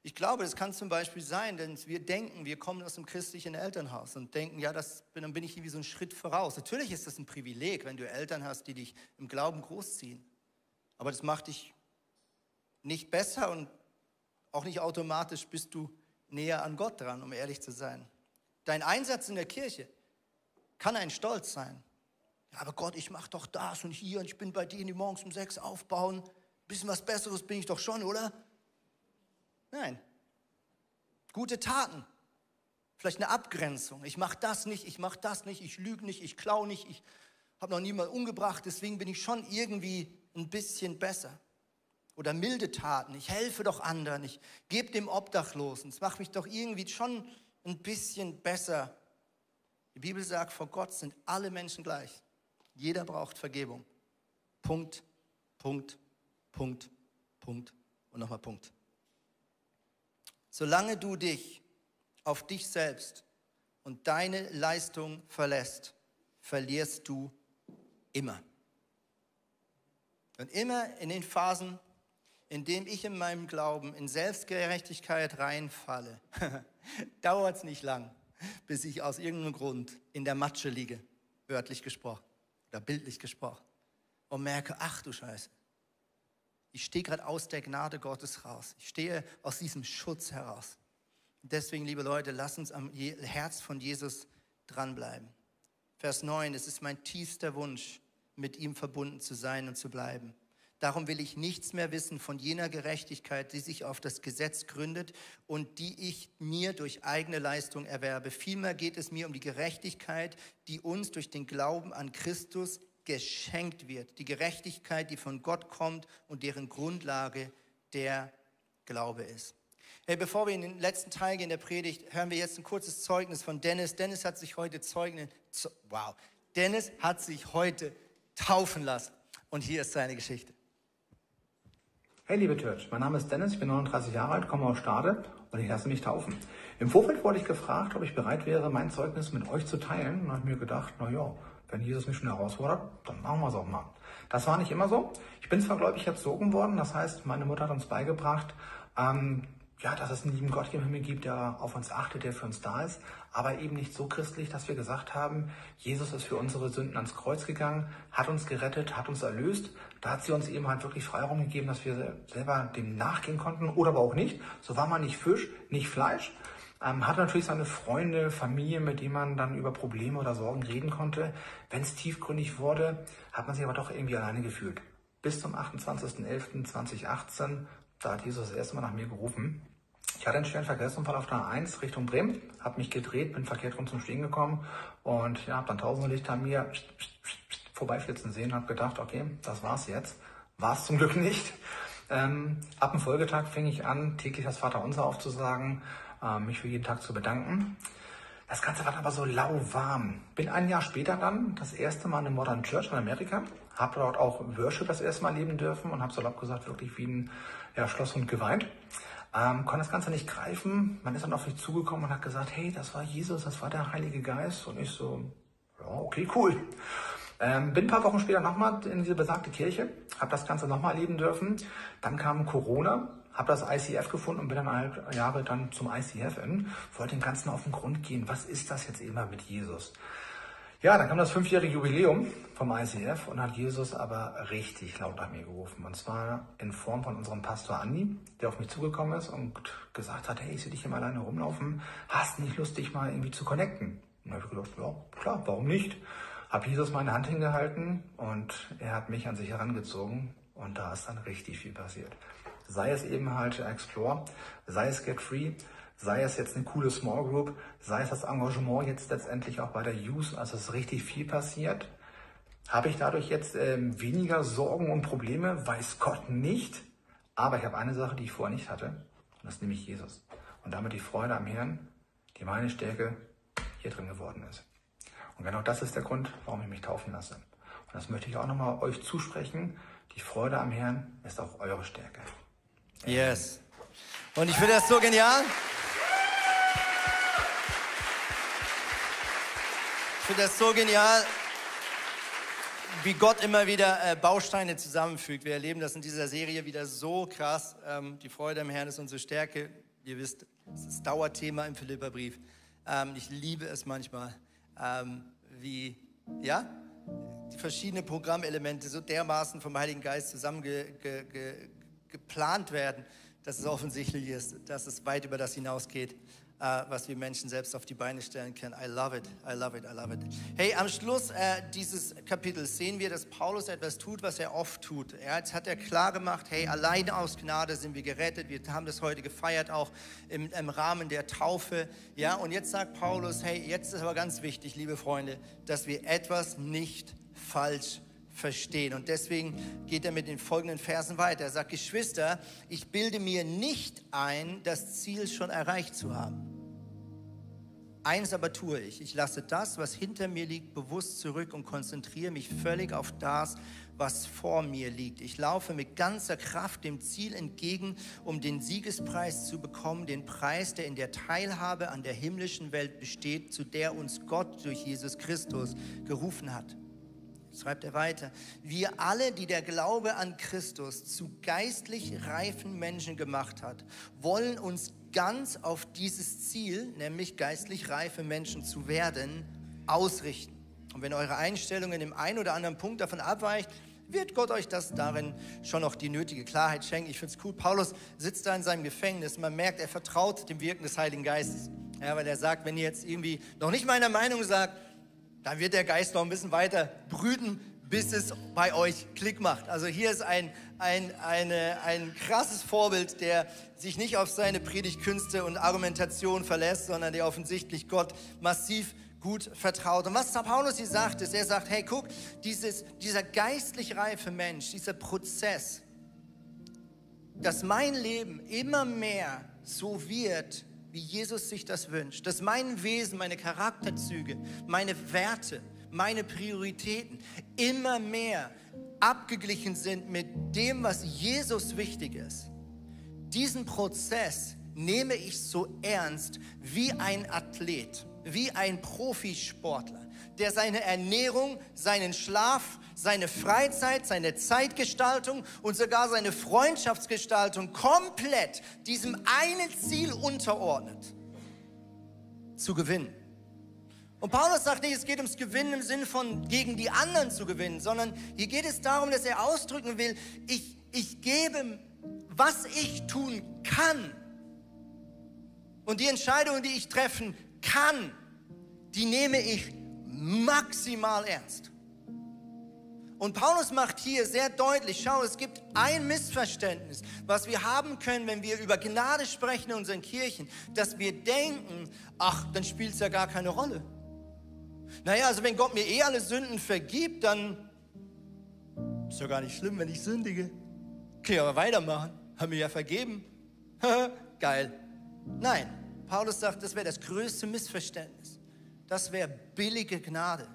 Ich glaube, das kann zum Beispiel sein, denn wir denken, wir kommen aus einem christlichen Elternhaus und denken, ja, das, dann bin ich irgendwie so einen Schritt voraus. Natürlich ist das ein Privileg, wenn du Eltern hast, die dich im Glauben großziehen. Aber das macht dich nicht besser und auch nicht automatisch bist du näher an Gott dran, um ehrlich zu sein. Dein Einsatz in der Kirche kann ein Stolz sein. Aber Gott, ich mache doch das und hier und ich bin bei denen, die morgens um sechs aufbauen. Bisschen was Besseres bin ich doch schon, oder? Nein. Gute Taten. Vielleicht eine Abgrenzung. Ich mache das nicht, ich mache das nicht, ich lüge nicht, ich klaue nicht, ich habe noch niemand umgebracht, deswegen bin ich schon irgendwie ein bisschen besser. Oder milde Taten, ich helfe doch anderen, ich gebe dem Obdachlosen, es macht mich doch irgendwie schon ein bisschen besser. Die Bibel sagt, vor Gott sind alle Menschen gleich. Jeder braucht Vergebung. Punkt, Punkt, Punkt, Punkt und nochmal Punkt. Solange du dich auf dich selbst und deine Leistung verlässt, verlierst du immer. Und immer in den Phasen, in denen ich in meinem Glauben in Selbstgerechtigkeit reinfalle, [laughs] dauert es nicht lang, bis ich aus irgendeinem Grund in der Matsche liege, wörtlich gesprochen oder bildlich gesprochen, und merke, ach du Scheiße, ich stehe gerade aus der Gnade Gottes raus. Ich stehe aus diesem Schutz heraus. Deswegen, liebe Leute, lasst uns am Herz von Jesus dranbleiben. Vers 9, es ist mein tiefster Wunsch, mit ihm verbunden zu sein und zu bleiben. Darum will ich nichts mehr wissen von jener Gerechtigkeit, die sich auf das Gesetz gründet und die ich mir durch eigene Leistung erwerbe. Vielmehr geht es mir um die Gerechtigkeit, die uns durch den Glauben an Christus geschenkt wird. Die Gerechtigkeit, die von Gott kommt und deren Grundlage der Glaube ist. Hey, bevor wir in den letzten Teil gehen der Predigt, hören wir jetzt ein kurzes Zeugnis von Dennis. Dennis hat sich heute Zeugnis, wow, Dennis hat sich heute taufen lassen. Und hier ist seine Geschichte. Hey liebe Church, mein Name ist Dennis, ich bin 39 Jahre alt, komme aus Stade und ich lasse mich taufen. Im Vorfeld wurde ich gefragt, ob ich bereit wäre, mein Zeugnis mit euch zu teilen. Und habe mir gedacht, na ja, wenn Jesus mich schon herausfordert, dann machen wir es auch mal. Das war nicht immer so. Ich bin zwar gläubig erzogen worden, das heißt, meine Mutter hat uns beigebracht, ähm, ja, dass es einen lieben Gott im Himmel gibt, der auf uns achtet, der für uns da ist, aber eben nicht so christlich, dass wir gesagt haben, Jesus ist für unsere Sünden ans Kreuz gegangen, hat uns gerettet, hat uns erlöst. Da hat sie uns eben halt wirklich Freiraum gegeben, dass wir selber dem nachgehen konnten oder aber auch nicht. So war man nicht Fisch, nicht Fleisch. Ähm, hat natürlich seine Freunde, Familie, mit denen man dann über Probleme oder Sorgen reden konnte. Wenn es tiefgründig wurde, hat man sich aber doch irgendwie alleine gefühlt. Bis zum 28.11.2018, da hat Jesus das erste Mal nach mir gerufen. Ich hatte einen schweren Verkehrsunfall auf der A1 Richtung Bremen, habe mich gedreht, bin verkehrt rum zum Stehen gekommen und ja, habe dann tausende Lichter an mir vorbeiflitzen sehen, habe gedacht, okay, das war's jetzt. War es zum Glück nicht. Ähm, ab dem Folgetag fing ich an, täglich das Vaterunser aufzusagen, mich für jeden Tag zu bedanken. Das Ganze war aber so lauwarm. Bin ein Jahr später dann das erste Mal in der Modern Church in Amerika, habe dort auch Worship das erste Mal leben dürfen und habe salopp gesagt wirklich wie ein ja, Schlosshund geweint. Ähm, konnte das Ganze nicht greifen. Man ist dann auf mich zugekommen und hat gesagt, hey, das war Jesus, das war der Heilige Geist. Und ich so, ja, okay, cool. Ähm, bin ein paar Wochen später nochmal in diese besagte Kirche, habe das Ganze nochmal erleben dürfen. Dann kam Corona, habe das ICF gefunden und bin dann halt Jahre dann zum ICF in, wollte dem Ganzen auf den Grund gehen. Was ist das jetzt immer mit Jesus? Ja, dann kam das fünfjährige Jubiläum vom ICF und hat Jesus aber richtig laut nach mir gerufen. Und zwar in Form von unserem Pastor Andi, der auf mich zugekommen ist und gesagt hat, hey, ich sehe dich immer alleine rumlaufen. Hast nicht Lust, dich mal irgendwie zu connecten? Und da habe ich gedacht, ja, klar, warum nicht? Habe Jesus meine Hand hingehalten und er hat mich an sich herangezogen und da ist dann richtig viel passiert. Sei es eben halt Explore, sei es Get Free, sei es jetzt eine coole Small Group, sei es das Engagement jetzt letztendlich auch bei der Use, also es ist richtig viel passiert. Habe ich dadurch jetzt ähm, weniger Sorgen und Probleme? Weiß Gott nicht. Aber ich habe eine Sache, die ich vorher nicht hatte, und das ist nämlich Jesus. Und damit die Freude am Herrn, die meine Stärke hier drin geworden ist. Und genau das ist der Grund, warum ich mich taufen lasse. Und das möchte ich auch nochmal euch zusprechen. Die Freude am Herrn ist auch eure Stärke. Yes. Und ich finde das so genial. Ich finde das so genial, wie Gott immer wieder äh, Bausteine zusammenfügt. Wir erleben das in dieser Serie wieder so krass. Ähm, die Freude am Herrn ist unsere Stärke. Ihr wisst, es ist Dauerthema im Philipperbrief. Ähm, ich liebe es manchmal, ähm, wie, ja, die verschiedenen Programmelemente so dermaßen vom Heiligen Geist zusammen ge, ge, ge, geplant werden, dass es offensichtlich ist, dass es weit über das hinausgeht, äh, was wir Menschen selbst auf die Beine stellen können. I love it, I love it, I love it. Hey, am Schluss äh, dieses Kapitels sehen wir, dass Paulus etwas tut, was er oft tut. Er, jetzt hat er klar gemacht, hey, allein aus Gnade sind wir gerettet. Wir haben das heute gefeiert, auch im, im Rahmen der Taufe. Ja, und jetzt sagt Paulus, hey, jetzt ist aber ganz wichtig, liebe Freunde, dass wir etwas nicht falsch verstehen. Und deswegen geht er mit den folgenden Versen weiter. Er sagt, Geschwister, ich bilde mir nicht ein, das Ziel schon erreicht zu haben. Eins aber tue ich, ich lasse das, was hinter mir liegt, bewusst zurück und konzentriere mich völlig auf das, was vor mir liegt. Ich laufe mit ganzer Kraft dem Ziel entgegen, um den Siegespreis zu bekommen, den Preis, der in der Teilhabe an der himmlischen Welt besteht, zu der uns Gott durch Jesus Christus gerufen hat schreibt er weiter, wir alle, die der Glaube an Christus zu geistlich reifen Menschen gemacht hat, wollen uns ganz auf dieses Ziel, nämlich geistlich reife Menschen zu werden, ausrichten. Und wenn eure Einstellung in dem einen oder anderen Punkt davon abweicht, wird Gott euch das darin schon noch die nötige Klarheit schenken. Ich finde es cool. Paulus sitzt da in seinem Gefängnis. Man merkt, er vertraut dem Wirken des Heiligen Geistes. Ja, weil er sagt, wenn ihr jetzt irgendwie noch nicht meiner Meinung sagt, dann wird der Geist noch ein bisschen weiter brüten, bis es bei euch Klick macht. Also hier ist ein, ein, eine, ein krasses Vorbild, der sich nicht auf seine Predigtkünste und Argumentation verlässt, sondern der offensichtlich Gott massiv gut vertraut. Und was Paulus hier sagt, ist, er sagt, hey, guck, dieses, dieser geistlich reife Mensch, dieser Prozess, dass mein Leben immer mehr so wird, wie Jesus sich das wünscht. Dass mein Wesen, meine Charakterzüge, meine Werte, meine Prioritäten immer mehr abgeglichen sind mit dem, was Jesus wichtig ist, diesen Prozess nehme ich so ernst wie ein Athlet, wie ein Profisportler, der seine Ernährung, seinen Schlaf, seine Freizeit, seine Zeitgestaltung und sogar seine Freundschaftsgestaltung komplett diesem einen Ziel unterordnet, zu gewinnen. Und Paulus sagt nicht, es geht ums Gewinnen im Sinne von gegen die anderen zu gewinnen, sondern hier geht es darum, dass er ausdrücken will, ich, ich gebe, was ich tun kann. Und die Entscheidungen, die ich treffen kann, die nehme ich maximal ernst. Und Paulus macht hier sehr deutlich, schau, es gibt ein Missverständnis, was wir haben können, wenn wir über Gnade sprechen in unseren Kirchen, dass wir denken, ach, dann spielt es ja gar keine Rolle. Naja, also wenn Gott mir eh alle Sünden vergibt, dann ist ja gar nicht schlimm, wenn ich sündige. Kann ich aber weitermachen, haben mir ja vergeben. [laughs] Geil. Nein, Paulus sagt, das wäre das größte Missverständnis. Das wäre billige Gnade.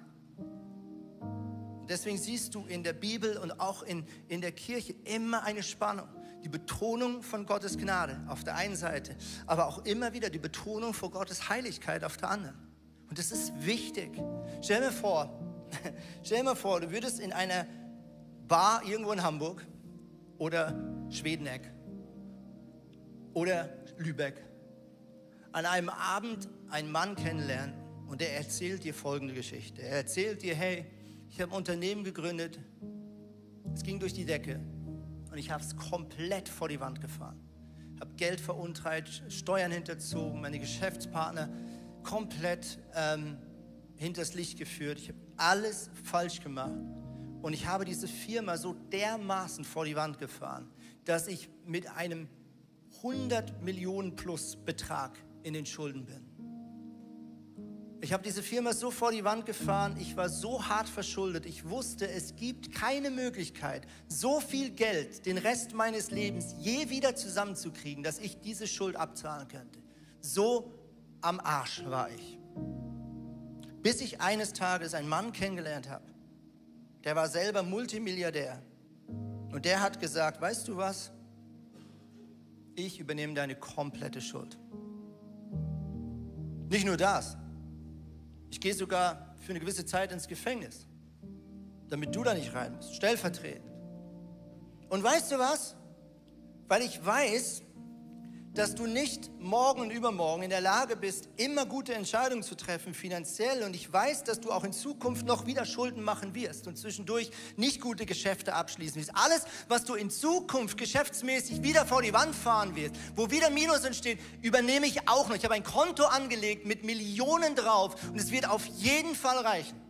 Deswegen siehst du in der Bibel und auch in, in der Kirche immer eine Spannung. Die Betonung von Gottes Gnade auf der einen Seite, aber auch immer wieder die Betonung von Gottes Heiligkeit auf der anderen. Und das ist wichtig. Stell mir vor, [laughs] stell mir vor, du würdest in einer Bar irgendwo in Hamburg oder Schwedeneck oder Lübeck an einem Abend einen Mann kennenlernen und er erzählt dir folgende Geschichte. Er erzählt dir, hey, ich habe ein Unternehmen gegründet, es ging durch die Decke und ich habe es komplett vor die Wand gefahren. Habe Geld veruntreut, Steuern hinterzogen, meine Geschäftspartner komplett ähm, hinters Licht geführt. Ich habe alles falsch gemacht. Und ich habe diese Firma so dermaßen vor die Wand gefahren, dass ich mit einem 100 Millionen plus Betrag in den Schulden bin. Ich habe diese Firma so vor die Wand gefahren, ich war so hart verschuldet, ich wusste, es gibt keine Möglichkeit, so viel Geld den Rest meines Lebens je wieder zusammenzukriegen, dass ich diese Schuld abzahlen könnte. So am Arsch war ich. Bis ich eines Tages einen Mann kennengelernt habe, der war selber Multimilliardär. Und der hat gesagt, weißt du was? Ich übernehme deine komplette Schuld. Nicht nur das. Ich gehe sogar für eine gewisse Zeit ins Gefängnis, damit du da nicht rein musst, stellvertretend. Und weißt du was? Weil ich weiß, dass du nicht morgen und übermorgen in der Lage bist, immer gute Entscheidungen zu treffen finanziell. Und ich weiß, dass du auch in Zukunft noch wieder Schulden machen wirst und zwischendurch nicht gute Geschäfte abschließen wirst. Alles, was du in Zukunft geschäftsmäßig wieder vor die Wand fahren wirst, wo wieder Minus entsteht, übernehme ich auch noch. Ich habe ein Konto angelegt mit Millionen drauf und es wird auf jeden Fall reichen.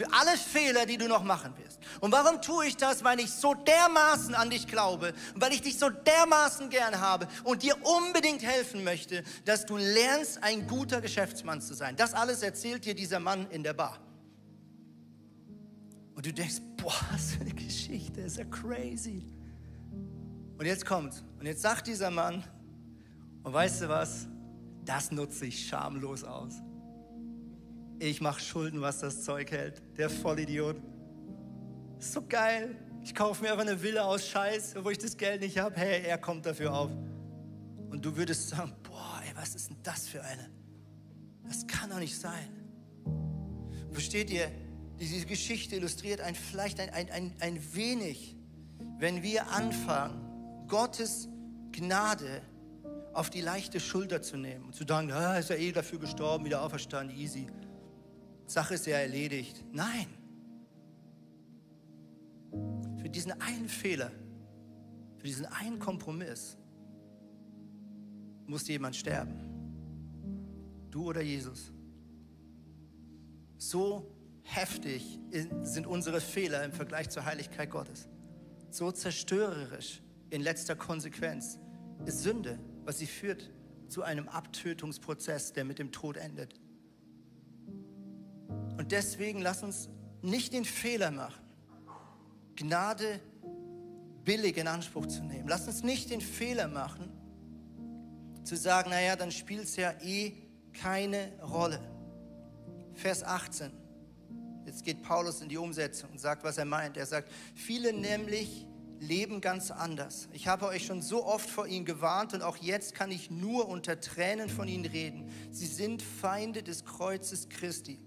Für alle Fehler, die du noch machen wirst. Und warum tue ich das? Weil ich so dermaßen an dich glaube und weil ich dich so dermaßen gern habe und dir unbedingt helfen möchte, dass du lernst, ein guter Geschäftsmann zu sein. Das alles erzählt dir dieser Mann in der Bar. Und du denkst, boah, [laughs] was für eine Geschichte, ist ja crazy. Und jetzt kommt, und jetzt sagt dieser Mann, und weißt du was, das nutze ich schamlos aus ich mache Schulden, was das Zeug hält. Der Vollidiot. So geil. Ich kaufe mir einfach eine Villa aus Scheiß, wo ich das Geld nicht habe. Hey, er kommt dafür auf. Und du würdest sagen, boah, ey, was ist denn das für eine? Das kann doch nicht sein. Versteht ihr, diese Geschichte illustriert ein, vielleicht ein, ein, ein, ein wenig, wenn wir anfangen, Gottes Gnade auf die leichte Schulter zu nehmen und zu sagen, ah, ist ja eh dafür gestorben, wieder auferstanden, easy. Sache ist ja erledigt. Nein. Für diesen einen Fehler, für diesen einen Kompromiss muss jemand sterben. Du oder Jesus. So heftig sind unsere Fehler im Vergleich zur Heiligkeit Gottes. So zerstörerisch in letzter Konsequenz ist Sünde, was sie führt zu einem Abtötungsprozess, der mit dem Tod endet. Deswegen lass uns nicht den Fehler machen, Gnade billig in Anspruch zu nehmen. Lass uns nicht den Fehler machen, zu sagen, naja, dann spielt es ja eh keine Rolle. Vers 18. Jetzt geht Paulus in die Umsetzung und sagt, was er meint. Er sagt, viele nämlich leben ganz anders. Ich habe euch schon so oft vor ihnen gewarnt und auch jetzt kann ich nur unter Tränen von ihnen reden. Sie sind Feinde des Kreuzes Christi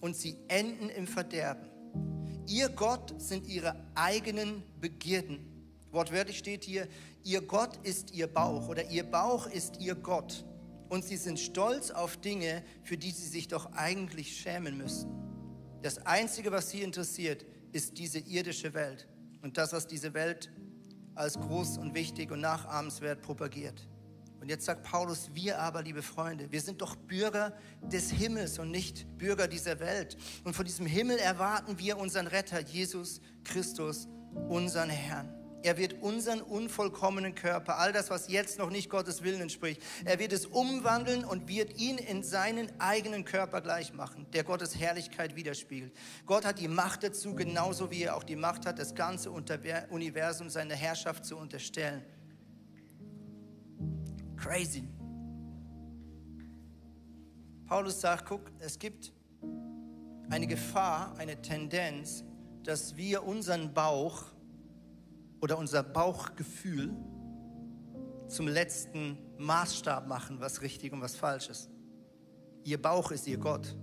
und sie enden im Verderben. Ihr Gott sind ihre eigenen Begierden. Wortwörtlich steht hier, ihr Gott ist ihr Bauch oder ihr Bauch ist ihr Gott. Und sie sind stolz auf Dinge, für die sie sich doch eigentlich schämen müssen. Das Einzige, was sie interessiert, ist diese irdische Welt und das, was diese Welt als groß und wichtig und nachahmenswert propagiert. Und jetzt sagt Paulus, wir aber, liebe Freunde, wir sind doch Bürger des Himmels und nicht Bürger dieser Welt. Und von diesem Himmel erwarten wir unseren Retter, Jesus Christus, unseren Herrn. Er wird unseren unvollkommenen Körper, all das, was jetzt noch nicht Gottes Willen entspricht, er wird es umwandeln und wird ihn in seinen eigenen Körper gleich machen, der Gottes Herrlichkeit widerspiegelt. Gott hat die Macht dazu, genauso wie er auch die Macht hat, das ganze Universum seiner Herrschaft zu unterstellen. Crazy. Paulus sagt, guck, es gibt eine Gefahr, eine Tendenz, dass wir unseren Bauch oder unser Bauchgefühl zum letzten Maßstab machen, was richtig und was falsch ist. Ihr Bauch ist ihr Gott.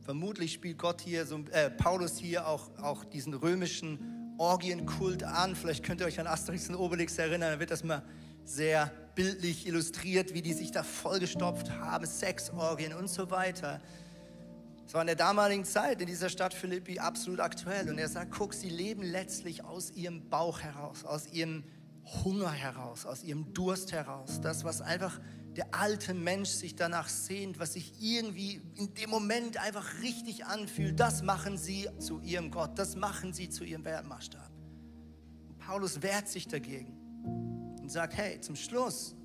Vermutlich spielt Gott hier, so, äh, Paulus hier auch, auch diesen römischen Orgienkult an. Vielleicht könnt ihr euch an Asterix und Obelix erinnern, da wird das mal sehr bildlich illustriert, wie die sich da vollgestopft haben, Sexorgien und so weiter. Es war in der damaligen Zeit in dieser Stadt Philippi absolut aktuell. Und er sagt, guck, sie leben letztlich aus ihrem Bauch heraus, aus ihrem Hunger heraus, aus ihrem Durst heraus. Das, was einfach der alte Mensch sich danach sehnt, was sich irgendwie in dem Moment einfach richtig anfühlt, das machen sie zu ihrem Gott, das machen sie zu ihrem Wertmaßstab. Und Paulus wehrt sich dagegen und sagt, hey, zum Schluss,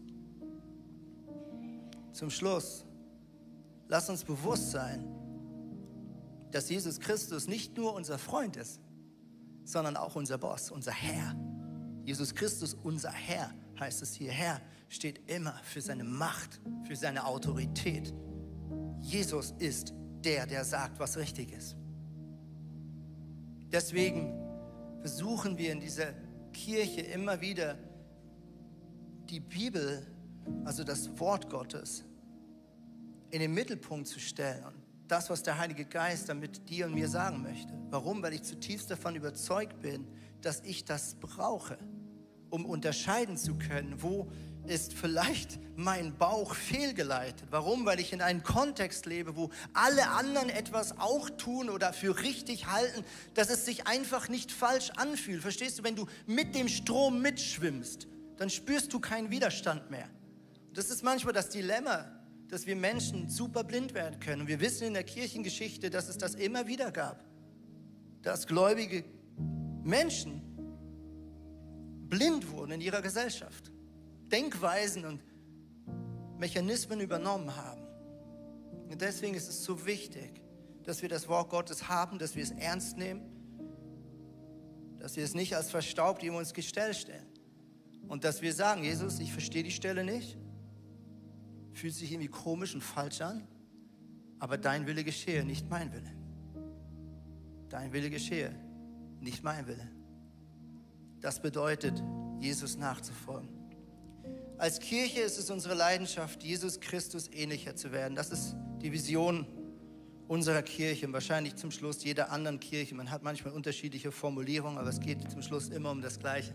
zum Schluss, lass uns bewusst sein, dass Jesus Christus nicht nur unser Freund ist, sondern auch unser Boss, unser Herr. Jesus Christus, unser Herr, heißt es hier. Herr steht immer für seine Macht, für seine Autorität. Jesus ist der, der sagt, was richtig ist. Deswegen versuchen wir in dieser Kirche immer wieder die Bibel, also das Wort Gottes, in den Mittelpunkt zu stellen und das, was der Heilige Geist damit dir und mir sagen möchte. Warum? Weil ich zutiefst davon überzeugt bin, dass ich das brauche, um unterscheiden zu können, wo ist vielleicht mein Bauch fehlgeleitet. Warum? Weil ich in einem Kontext lebe, wo alle anderen etwas auch tun oder für richtig halten, dass es sich einfach nicht falsch anfühlt. Verstehst du? Wenn du mit dem Strom mitschwimmst, dann spürst du keinen Widerstand mehr. Das ist manchmal das Dilemma, dass wir Menschen super blind werden können. Und wir wissen in der Kirchengeschichte, dass es das immer wieder gab. Dass gläubige Menschen blind wurden in ihrer Gesellschaft. Denkweisen und Mechanismen übernommen haben. Und deswegen ist es so wichtig, dass wir das Wort Gottes haben, dass wir es ernst nehmen, dass wir es nicht als verstaubt in uns Gestell stellen. Und dass wir sagen, Jesus, ich verstehe die Stelle nicht, fühlt sich irgendwie komisch und falsch an, aber dein Wille geschehe, nicht mein Wille. Dein Wille geschehe, nicht mein Wille. Das bedeutet, Jesus nachzufolgen. Als Kirche ist es unsere Leidenschaft, Jesus Christus ähnlicher zu werden. Das ist die Vision unserer Kirche und wahrscheinlich zum Schluss jeder anderen Kirche. Man hat manchmal unterschiedliche Formulierungen, aber es geht zum Schluss immer um das Gleiche.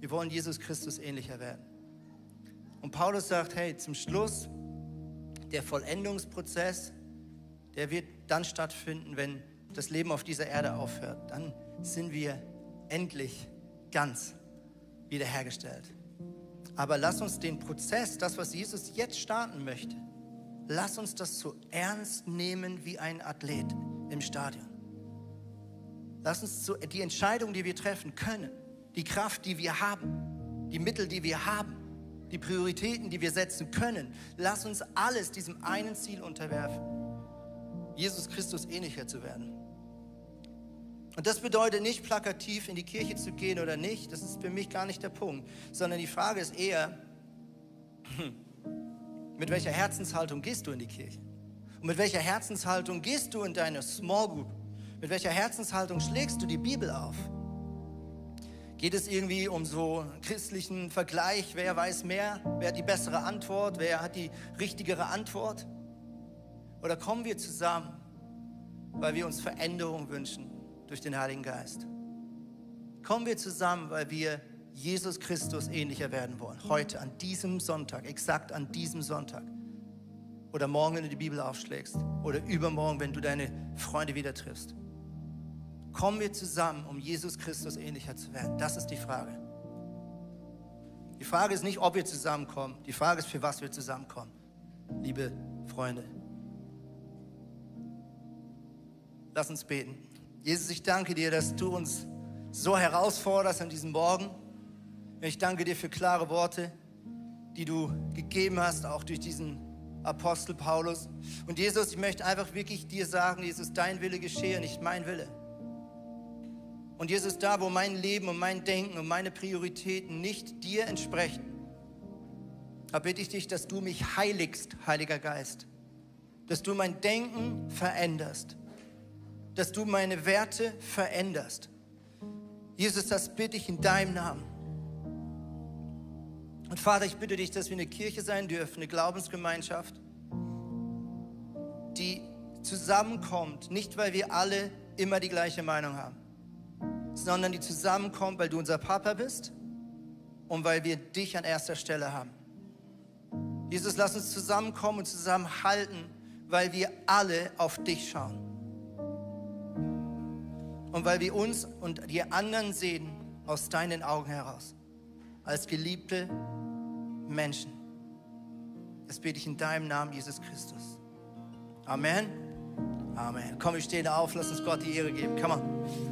Wir wollen Jesus Christus ähnlicher werden. Und Paulus sagt, hey, zum Schluss, der Vollendungsprozess, der wird dann stattfinden, wenn das Leben auf dieser Erde aufhört. Dann sind wir endlich ganz wiederhergestellt. Aber lass uns den Prozess, das, was Jesus jetzt starten möchte, lass uns das so ernst nehmen wie ein Athlet im Stadion. Lass uns so die Entscheidung, die wir treffen können, die Kraft, die wir haben, die Mittel, die wir haben, die Prioritäten, die wir setzen können. Lass uns alles diesem einen Ziel unterwerfen, Jesus Christus ähnlicher zu werden. Und das bedeutet nicht plakativ in die Kirche zu gehen oder nicht, das ist für mich gar nicht der Punkt, sondern die Frage ist eher, mit welcher Herzenshaltung gehst du in die Kirche? Und mit welcher Herzenshaltung gehst du in deine Small Group? Mit welcher Herzenshaltung schlägst du die Bibel auf? Geht es irgendwie um so christlichen Vergleich? Wer weiß mehr? Wer hat die bessere Antwort? Wer hat die richtigere Antwort? Oder kommen wir zusammen, weil wir uns Veränderung wünschen durch den Heiligen Geist? Kommen wir zusammen, weil wir Jesus Christus ähnlicher werden wollen? Heute, an diesem Sonntag, exakt an diesem Sonntag. Oder morgen, wenn du die Bibel aufschlägst. Oder übermorgen, wenn du deine Freunde wieder triffst. Kommen wir zusammen, um Jesus Christus ähnlicher zu werden? Das ist die Frage. Die Frage ist nicht, ob wir zusammenkommen. Die Frage ist, für was wir zusammenkommen. Liebe Freunde. Lass uns beten. Jesus, ich danke dir, dass du uns so herausforderst an diesem Morgen. Ich danke dir für klare Worte, die du gegeben hast, auch durch diesen Apostel Paulus. Und Jesus, ich möchte einfach wirklich dir sagen, Jesus, dein Wille geschehe, nicht mein Wille. Und Jesus, da wo mein Leben und mein Denken und meine Prioritäten nicht dir entsprechen, da bitte ich dich, dass du mich heiligst, Heiliger Geist. Dass du mein Denken veränderst. Dass du meine Werte veränderst. Jesus, das bitte ich in deinem Namen. Und Vater, ich bitte dich, dass wir eine Kirche sein dürfen, eine Glaubensgemeinschaft, die zusammenkommt, nicht weil wir alle immer die gleiche Meinung haben, sondern die zusammenkommt, weil du unser Papa bist und weil wir dich an erster Stelle haben. Jesus, lass uns zusammenkommen und zusammenhalten, weil wir alle auf dich schauen. Und weil wir uns und die anderen sehen aus deinen Augen heraus, als geliebte Menschen. Das bete ich in deinem Namen, Jesus Christus. Amen. Amen. Komm, wir stehen auf, lass uns Gott die Ehre geben. Komm on.